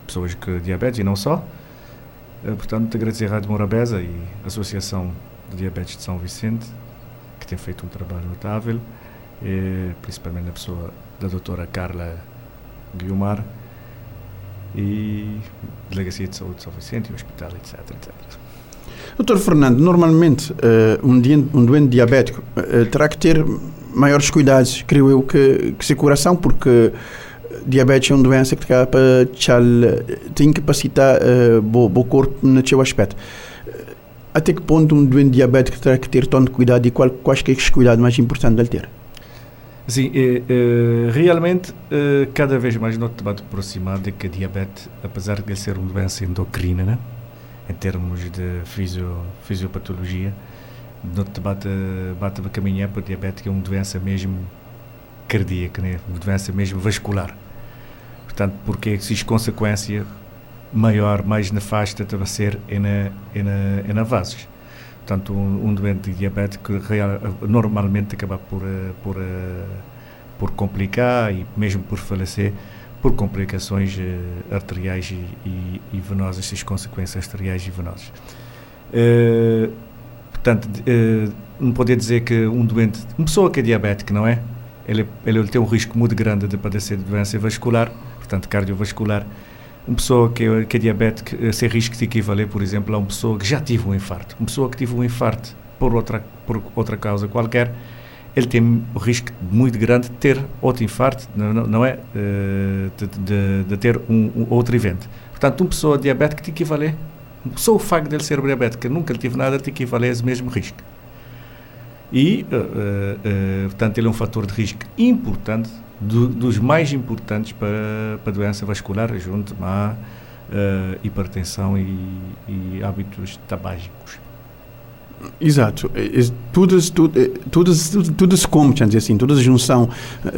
pessoas com diabetes e não só. Eh, portanto, agradecer à Rádio Morabeza e a Associação de Diabetes de São Vicente, que tem feito um trabalho notável, e, principalmente a pessoa da doutora Carla Guiomar e Delegacia de Saúde de São Vicente e o Hospital, etc. etc.
Doutor Fernando, normalmente uh, um, doente, diabético terá que ter maiores cuidados, creio eu, que, que seu coração, porque diabetes é uma doença que tem que capacitar uh, o corpo no seu aspecto. Até que ponto um doente diabético terá que ter tanto cuidado e qual, quais que é os cuidados mais importantes de ter?
Sim, é, é, realmente é, cada vez mais nós debate aproximado de que diabetes, apesar de ser uma doença endocrina, né? em termos de fisio, fisiopatologia, debate bate a caminhar para diabetes que é uma doença mesmo cardíaca, né? uma doença mesmo vascular. Portanto, porque existe consequência maior, mais nefasta a ser é na, é na, é na vasos. Portanto, um, um doente diabético real, normalmente acaba por, eh, por, eh, por complicar e mesmo por falecer por complicações uh, arteriais e, e, e, venosas, essas consequências arteriais e venosas. Uh, portanto, uh, não poder dizer que um doente, uma pessoa que é diabética, não é? Ele, ele tem um risco muito grande de padecer de doença vascular, portanto cardiovascular, uma pessoa que é, que é diabética, esse risco de equivaler, por exemplo, a uma pessoa que já teve um infarto. Uma pessoa que teve um infarto por outra, por outra causa qualquer, ele tem o risco muito grande de ter outro infarto, não, não é? Eh, de, de, de ter um, um, outro evento. Portanto, uma pessoa diabética tem que equivaler, só o facto de ele ser diabético, nunca teve nada, tem que equivaler esse mesmo risco. E, uh, uh, portanto, ele é um fator de risco importante do, dos mais importantes para, para a doença vascular, junto à hipertensão e, e, hábitos tabágicos.
Exato. Todas, todas, todas, todas como, dizer assim, toda a junção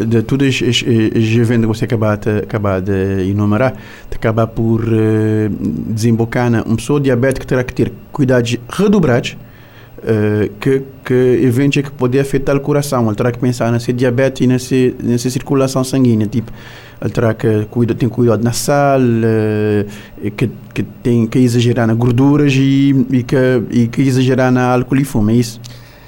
de todas as, as eventos que você acaba de, acaba de enumerar, de acabar por uh, desembocar na uma pessoa diabética terá que ter cuidados redobrados uh, que, que eventos é que pode afetar o coração. Ele terá que pensar nessa diabetes e nessa, nessa circulação sanguínea. Tipo, ele terá que cuida, tem cuidado nasal, uh, que, que tem que exagerar na gorduras e, e, que, e que exagerar na álcool e fumo, é isso?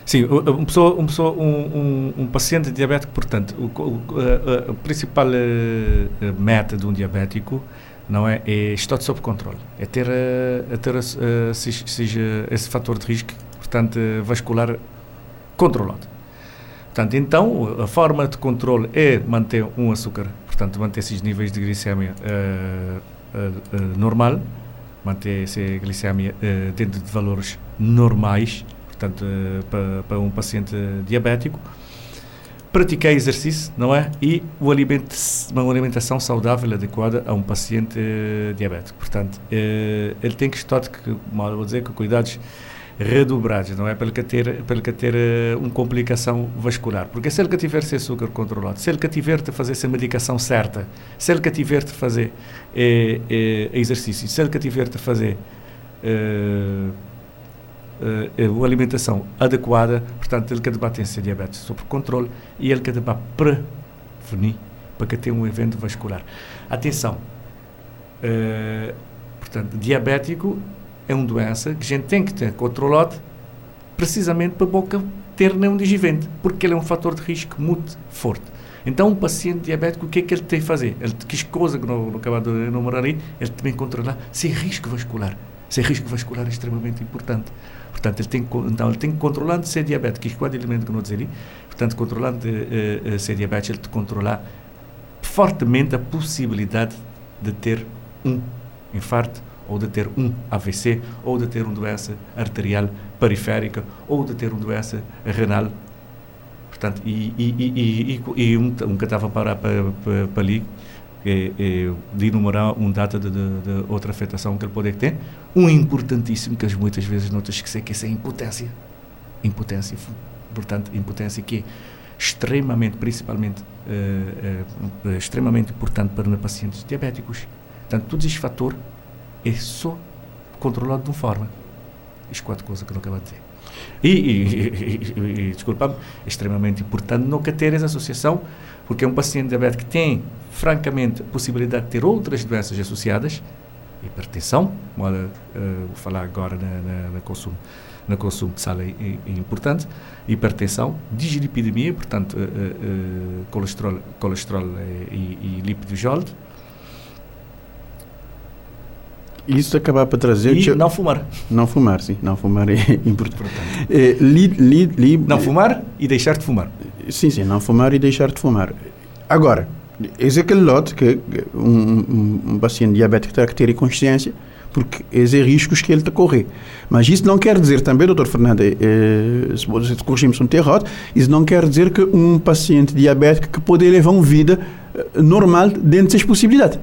Sim, uma pessoa, uma pessoa um, um, um paciente diabético, portanto, o, o, a, a, principal uh, meta de um diabético não é, é estar sob controle, é ter, uh, ter seja, esse fator de risco portanto, vascular controlado. Portanto, então, a forma de controle é manter um açúcar, portanto, manter esses níveis de glicemia uh, uh, uh, normal, manter essa glicemia dentro de valores normais, portanto, para, para um paciente diabético, praticar exercício, não é? E o alimento, uma alimentação saudável adequada a um paciente diabético. Portanto, ele tem que estar, vou dizer, com cuidados redobrados, não é? Para ele ter, para ele ter uh, uma complicação vascular. Porque se ele tiver esse açúcar controlado, se ele tiver de fazer essa medicação certa, se ele tiver de fazer eh, eh, exercício, se ele tiver de fazer uh, uh, a alimentação adequada, portanto, ele que debate esse diabetes sob controle e ele que debate prevenir para que tenha um evento vascular. Atenção, portanto, diabético é uma doença que a gente tem que ter controlado precisamente para a boca ter nenhum digivente, porque ele é um fator de risco muito forte. Então, um paciente diabético, o que é que ele tem que fazer? Ele, que coisa que não, não de enumerar aí, ele também controlar se é risco vascular. Esse risco vascular é extremamente importante. Portanto, ele tem, então, ele tem controlando ser diabético, que é o elemento que não dizer ali, portanto, controlando uh, uh, ser diabético, ele te controlar fortemente a possibilidade de ter um infarto, ou de ter um AVC, ou de ter uma doença arterial periférica, ou de ter uma doença renal. Portanto, e, e, e, e, um, um que estava para, para, para, ali, de enumerar um data de, de, de, outra afetação que ele pode ter. Um importantíssimo que muitas vezes não te esquecer que é a impotência. Impotência, portanto, impotência que é extremamente, principalmente, uh, uh, extremamente importante para pacientes diabéticos. Portanto, todos estes fatores é só controlado de uma forma. As quatro coisas que eu acabo de dizer. E, e, e, desculpa é extremamente importante nunca ter essa associação, porque é um paciente diabético que tem, francamente, possibilidade de ter outras doenças associadas, hipertensão, moda, uh, vou falar agora na, na, na, consumo, na consumo de sal é, é, é importante, hipertensão, dislipidemia, portanto, uh, uh, colesterol, colesterol e, e
isso acabar para trazer.
E não fumar.
Não fumar, sim. Não fumar é importante. É, li, li, li,
não fumar e deixar de fumar.
Sim, sim. Não fumar e deixar de fumar. Agora, esse é aquele lote que um, um, paciente diabético terá que ter consciência, porque esses é riscos que ele está a correr. Mas isso não quer dizer também, doutor Fernando, é, se você corrigimos um errado, isso não quer dizer que um paciente diabético que pode levar uma vida normal dentro dessas possibilidades.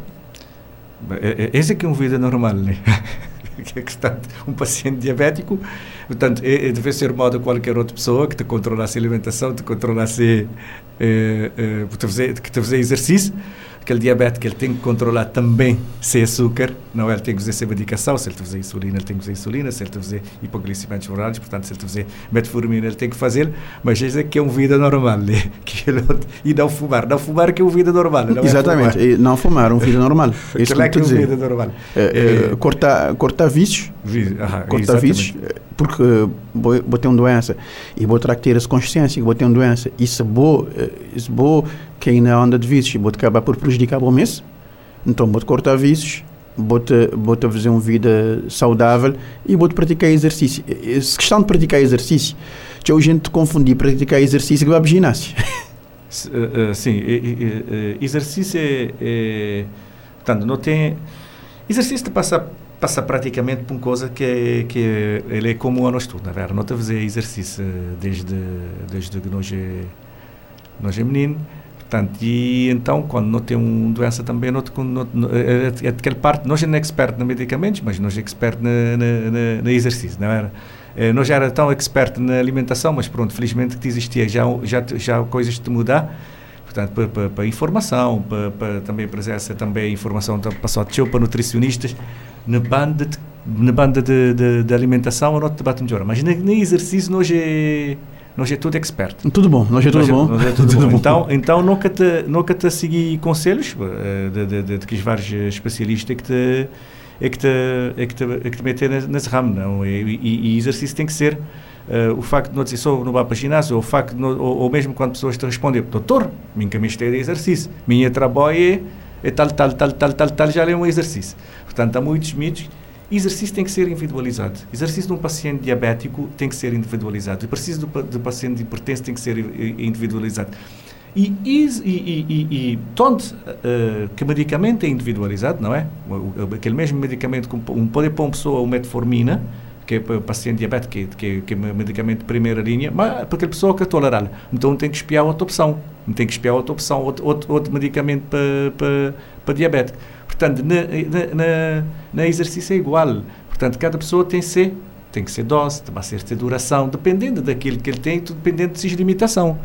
Esse é que é uma vida normal, né? é um paciente diabético, portanto, é, é, deve ser modo qualquer outra pessoa que te controlasse a alimentação, te controlasse, eh, eh, que te fazer exercício, aquele diabético ele tem que controlar também se açúcar, não é? Ele tem que fazer medicação, se ele fazer insulina, ele tem que fazer insulina, se ele fazer hipoglicemiantes orais, portanto, se ele fazer metformina, ele tem que fazer, mas isso é que é uma vida normal, né? que ele, e não fumar, não fumar que é uma vida normal. Não
é Exatamente,
é
não fumar, uma vida normal.
Isso é que é uma vida normal.
É, é, cortar, cortar vícios, cortar vícios, porque vou, vou ter uma doença e vou ter que ter essa consciência que vou ter uma doença, isso é bom, isso é bom que ainda anda de vícios, vou acabar por prejudicar o mês. Então, vou cortar vícios, vou fazer uma vida saudável e vou-te praticar exercício. Essa questão de praticar exercício, já a gente confundir praticar exercício com ginásio.
Sim, exercício é, é, Portanto, não tem. Exercício passa, passa praticamente por uma coisa que, é, que ele é como a nós tudo, na verdade. Não fazer exercício desde, desde que nós é, nós é menino Portanto, e então, quando não tem uma doença também, não, não, não, é, é, é aquela parte, nós não é expert em medicamentos, mas nós é expert no, exercício, não era? É, nós já era tão expert na alimentação, mas pronto, felizmente que existia já, já, já coisas de mudar, portanto, para, para, para informação, para, para também presença, também informação para só para nutricionistas, na banda de, na banda de, de, de alimentação, não te bate melhor, mas no exercício nós é nós é tudo expert.
Tudo bom, nós é tudo nós bom.
é tudo, bom. bom. Então, então nunca te, nunca te segui conselhos uh, de, de, de, de, que vários especialistas que te é que te, é que te, é que te meter nesse ramo, não? E, e, e exercício tem que ser uh, o facto de não dizer só não vá para ginásio, ou, o facto no, ou, ou, mesmo quando pessoas te respondem, doutor, minha caminho é de exercício, minha trabalho é, é tal, tal, tal, tal, tal, tal, já é um exercício. Portanto, há muitos mitos Exercício tem que ser individualizado. Exercício de um paciente diabético tem que ser individualizado. O exercício do, do paciente hipertenso tem que ser individualizado. E, e, e, e, tanto uh, que medicamento é individualizado, não é? Aquele mesmo medicamento, um, pode pôr uma pessoa uma metformina, que é para o paciente diabético, que, que, que é um medicamento de primeira linha, mas para aquela pessoa que é tolerável. Então tem que espiar outra opção. Tem que espiar outra opção, outro, outro, outro medicamento para, para, para diabético. Portanto, na, na, na, exercício é igual. Portanto, cada pessoa tem ser, tem que ser dose, tem uma certa duração, dependendo daquilo que ele tem, dependendo de sua limitação.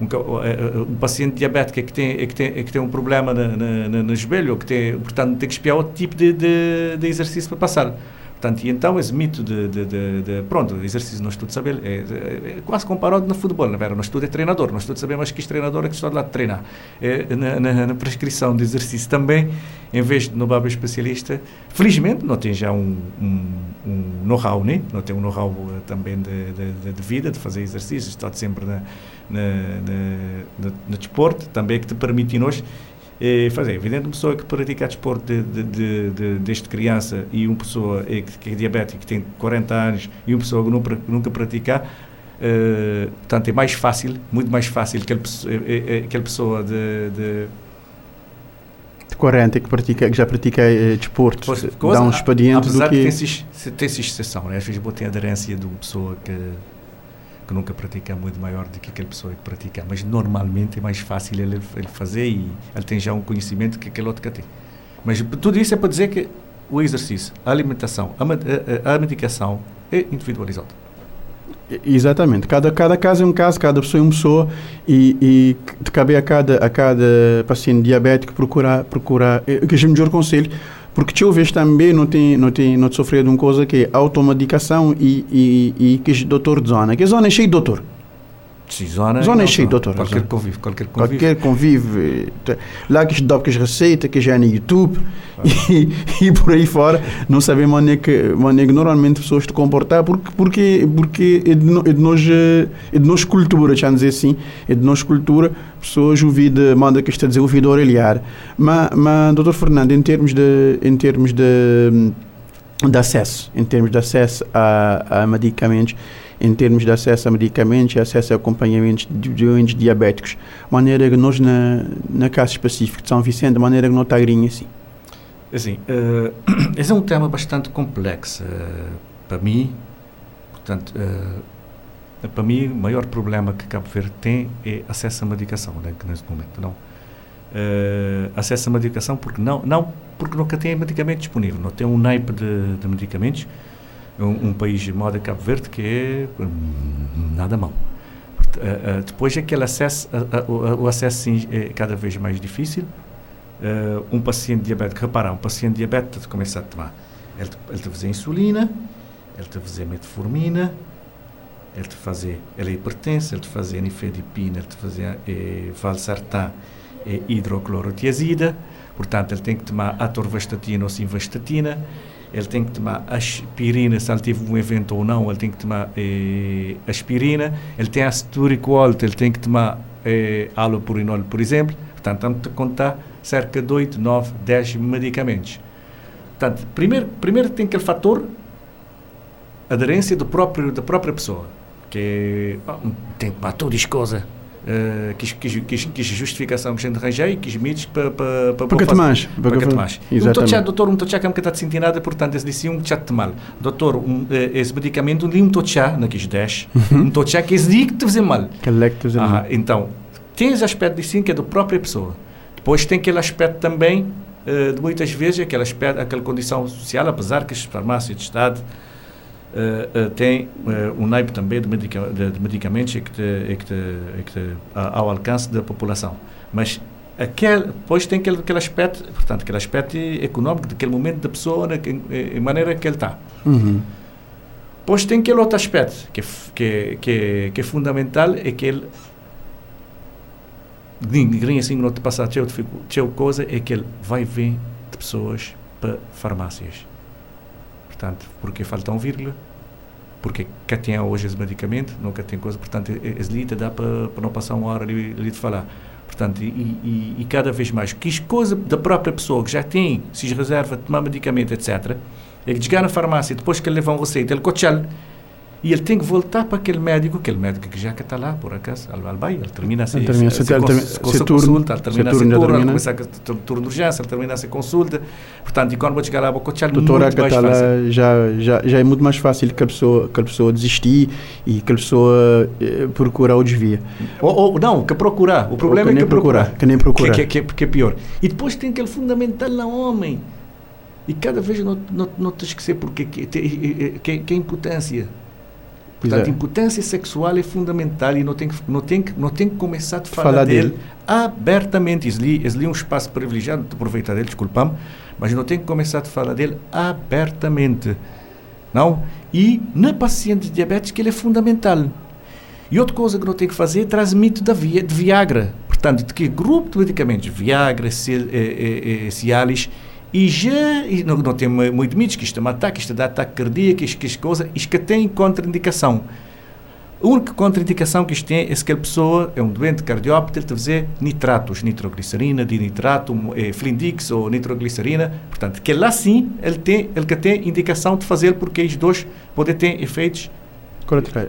Um, eh, eh, um, paciente diabético é que tem, é que tem, é que tem um problema na, na, no joelho, que tem, portanto, tem que espiar outro tipo de, de, de exercício para passar. Portanto, e então esse mito de, de, de, de pronto, exercício não estudo saber, é, é, é, quase comparado no futebol, não é? Não estudo é treinador, não estudo saber mais que treinador é que está lá de treinar. É, na, na, na, prescrição de exercício também, em vez de no babo especialista, felizmente não tem já um, um, um know-how, né? não tem um know-how uh, também de, de, de, vida, de fazer exercícios, está sempre na, na, na, no desporto, também que te permite nós é fazer. Evidente, uma pessoa que pratica desporto de, de, de, de, desde criança e uma pessoa é, que é diabética, que tem 40 anos, e uma pessoa que nunca, nunca pratica, uh, portanto, é mais fácil, muito mais fácil que aquela pessoa de, de
de 40 que, pratica, que já pratica eh, desporto, dá um expediente
do
que...
Tem, tem exceção, né? às vezes tem aderência de uma pessoa que, que nunca pratica muito maior do que aquela pessoa que pratica, mas normalmente é mais fácil ele, ele fazer e ele tem já um conhecimento que aquele outro que tem. Mas tudo isso é para dizer que o exercício, a alimentação, a, a, a medicação é individualizado.
Exatamente. Cada, cada caso é um caso, cada pessoa é uma pessoa e, e de cabe a cada, a cada paciente diabético procurar, procurar eh, que é o melhor conselho, porque vejo também não tem, não tem, não sofrer de uma coisa que é automedicação e, e, e que é doutor de zona, que zona é cheia de doutor.
Sim, zona,
zona é cheia, doutor.
Qualquer convívio, qualquer convívio.
Qualquer convívio. Lá que dá que as receitas, que já é no YouTube ah. e, e, por aí fora, não sabemos maneira que, maneira que normalmente as pessoas se comportar porque, porque, porque é, de, é, de nós, é de nós cultura, já dizer assim, é de nós cultura, pessoas ouvida, manda que está a dizer ouvido orelhar. Mas, mas, doutor Fernando, em termos de, em termos de, de acesso, em termos de acesso a, a medicamentos, em termos de acesso a medicamentos e acesso a acompanhamentos de doentes diabéticos, maneira que nós, na, na casa específica de São Vicente, maneira que não está grinha assim?
Assim, uh, esse é um tema bastante complexo uh, para mim. Portanto, uh, para mim, o maior problema que Cabo Verde tem é acesso à medicação né, nesse momento. Não, acesso à medicação porque não, não porque nunca tem medicamento disponível, não tem um naipe de, de medicamentos um, um país de moda Cabo Verde que é hum, nada mal. Uh, uh, depois aquele acesso, uh, o acesso é cada vez mais difícil. um paciente diabético, reparar, um paciente diabético começa a tomar, ele, ele te fazer insulina, ele te fazer metformina, ele te fazer, ele é hipertenso, ele te fazer nifedipina, ele te fazer eh, valsartan e hidroclorotiazida, portanto ele tem que tomar atorvastatina ou simvastatina, ele tem que tomar aspirina, se ele teve um evento ou não, ele tem que tomar eh, aspirina, ele tem aceturicol, ele tem que tomar eh, alopurinol, por exemplo, portanto, estamos a contar cerca de 8, 9, 10 medicamentos. Portanto, primeiro, primeiro tem aquele fator aderência do próprio, da própria pessoa, que oh, tem que tomar todas as coisas, Uh, quis, quis, quis, quis justificação que a gente arranjei, quis mídios para para
para para mais.
Para que mais. Exatamente. Um doutor, um tochá que está sentindo nada, portanto, esse disse um tochá de mal. Doutor, um, eh, esse medicamento, um tochá, não quis 10, uhum. um tochá que esse dia que te fazer mal.
Que é que te fazer mal.
Então, tem esse aspecto de sim que é da própria pessoa. Depois tem aquele aspecto também, uh, de muitas vezes, aquele aspecto, aquela condição social, apesar que as farmácias de Estado uh, uh, tem uh, um naipe também de, medica de, de medicamentos é que, te, é que, te, é que te, ao alcance da população. Mas aquele, depois tem aquele, aquele aspecto, portanto, aquele aspecto económico daquele momento da pessoa, na em, maneira que ele está.
Uhum.
Depois tem aquele outro aspecto que, que, que, que é fundamental, é que ele ninguém assim não te passa a coisa é que ele vai vir de pessoas para farmácias Portanto, porque um vírgula, porque quem tem hoje esse medicamento, nunca tem coisa, portanto, esse lita dá para, não passar uma hora ali, ali de falar. Portanto, e, e, e, cada vez mais, que coisa da própria pessoa que já tem, se reserva, tomar medicamento, etc., que chegar na farmácia, depois que ele leva um receita, ele cochal, e ele tem que voltar para aquele médico, aquele médico que já está lá, por acaso, ele vai, ele termina a se,
termina se, se, se, consulta,
ele termina a turno, ele começa a turno de urgência, ele termina a consulta, portanto, e quando vai chegar lá, vou coachar muito mais fácil.
Já, já, já é muito mais fácil que a pessoa, que a pessoa desistir e que a pessoa eh, procurar ou desvia.
Ou, ou, não, que procurar. O problema
que
é que
procurar. Que nem procurar.
Que, que, que, que é pior. E depois tem aquele fundamental na homem. E cada vez não, não, não te esquecer porque que, que, que, que é impotência Portanto, a impotência sexual é fundamental e não tem que, não tem que, não tem que começar a falar, falar dele, dele, abertamente. Esli é um espaço privilegiado de aproveitar dele, desculpa-me, mas não tem que começar a falar dele abertamente. Não? E na paciente diabética ele é fundamental. E outra coisa que não tem que fazer é transmitir da via, de Viagra. Portanto, de que grupo de medicamentos, Viagra, eh, eh, Cialis, e já, e não, não tem muito mitos, que isto é um ataque, isto dá ataque cardíaco, isto, isto, coisa, isto que tem contraindicação. A única contraindicação que isto tem é se aquela pessoa é um doente cardiópata, ele fazer nitratos, nitroglicerina, dinitrato, eh, flindix ou nitroglicerina. Portanto, que lá sim ele tem, ele que tem indicação de fazer porque os dois podem ter efeitos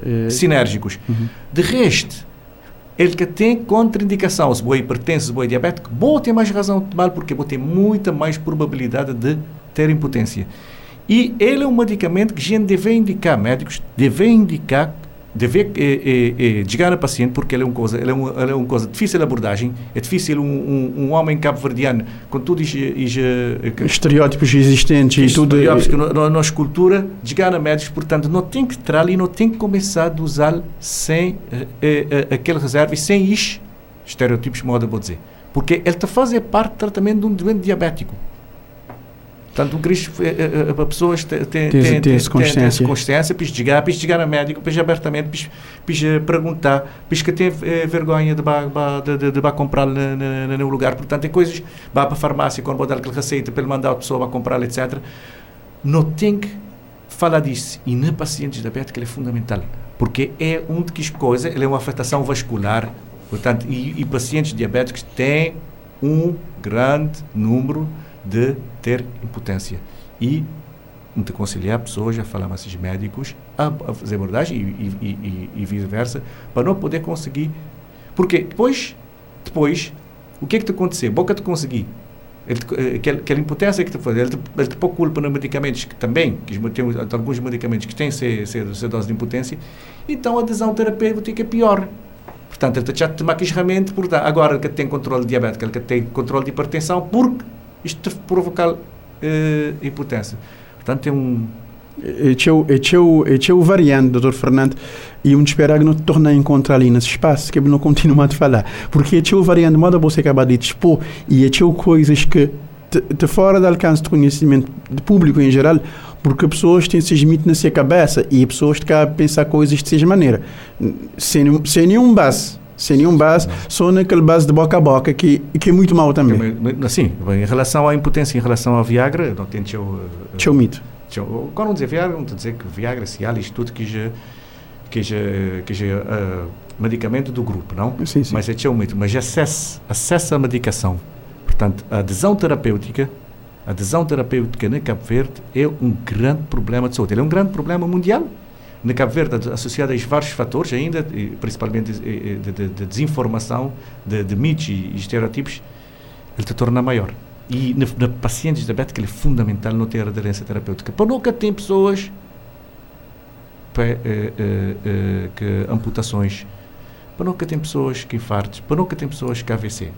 eh,
sinérgicos. Uhum. De resto, ele que tem contraindicação, se boi hipertenso, se boi diabético, vou ter mais razão de tomar porque vou ter muita mais probabilidade de ter impotência. E ele é um medicamento que a gente deve indicar, médicos devem indicar deve eh, eh, chegar ao paciente porque ele é uma coisa ele é uma, ele é uma coisa difícil de abordagem é difícil um, um, um homem cabo-verdiano com tudo os,
estereótipos existentes e tudo
estereótipos que na nossa cultura chegar a médicos portanto não tem que entrar ali não tem que começar a usar sem eh, eh, aquele reserva e sem os estereótipos moda vou dizer. Porque ele está a fazer parte do tratamento de um doente diabético Portanto, o Cristo, a pessoas têm tem, tem, consciência, consciência para chegar, para a médico, para abertamente, para perguntar, para que tem vergonha de, de, de, de, de comprar no lugar. Portanto, tem coisas, vai para a farmácia, quando vou dar aquela receita, para ele mandar a pessoa a comprar, etc. Não tem que falar disso. E na pacientes diabéticos ele é fundamental, porque é uma das coisas, ele é uma afetação vascular, portanto, e, e pacientes diabéticos têm um grande número de ter impotência. E de aconselhar pessoas a falar mais médicos a, fazer abordagem e, e, e, e vice-versa para não poder conseguir. Porque depois, depois o que é que te aconteceu? Boca te conseguir. Ele, eh, aquela, aquela impotência que te faz, ele te, ele te põe culpa nos medicamentos que também, que tem alguns medicamentos que têm essa dose de impotência, então a adesão terapêutica é pior. Portanto, ele te já te tomar realmente, portanto, agora que tem controle diabético, ele que tem controle de hipertensão, porque isto provocar uh, impotência. Portanto, tem um.
É o variante, doutor Fernando, e um esperar que não te torna a encontrar ali nesse espaço, que não continua a falar. Porque é o variante, modo você acaba de expor, e é coisas que te, fora do alcance de conhecimento de público em geral, porque pessoas têm esses mitos na sua cabeça e pessoas que pensar coisas de seja maneira, sem, sem nenhum base sem nenhum base, só naquele base de boca a boca, que, que é muito mau também.
Sim, em relação à impotência, em relação ao Viagra, não tem teu... Uh,
teu mito.
Teu, quando dizer Viagra, não dizer que Viagra, Cialis, tudo que já, que já, que já uh, medicamento do grupo, não?
Sim, sim.
Mas é teu mito. Mas acesso, acesso à medicação, portanto, a adesão terapêutica, a adesão terapêutica na Cabo Verde é um grande problema de saúde. Ele é um grande problema mundial na Cabo Verde, associada a vários fatores ainda, principalmente de, de, de desinformação, de, de mitos e estereotipos, ele se torna maior. E na, na pacientes ele é fundamental não ter aderência terapêutica. Para nunca tem pessoas para, eh, eh, eh, que amputações, para nunca tem pessoas que infartos, para nunca tem pessoas que AVC.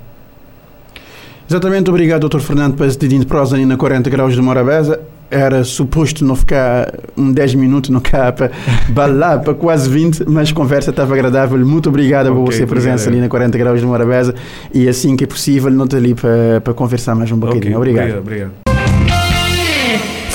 Exatamente, obrigado, Dr. Fernando, dedinho de prosa na 40 graus de Morabeza era suposto não ficar um 10 minutos no capa, balar para quase 20, mas a conversa estava agradável. Muito obrigado okay, por você presença ali na 40 graus de Morabeza e assim que é possível, não te ali para, para conversar mais um bocadinho. Okay, obrigado.
obrigado.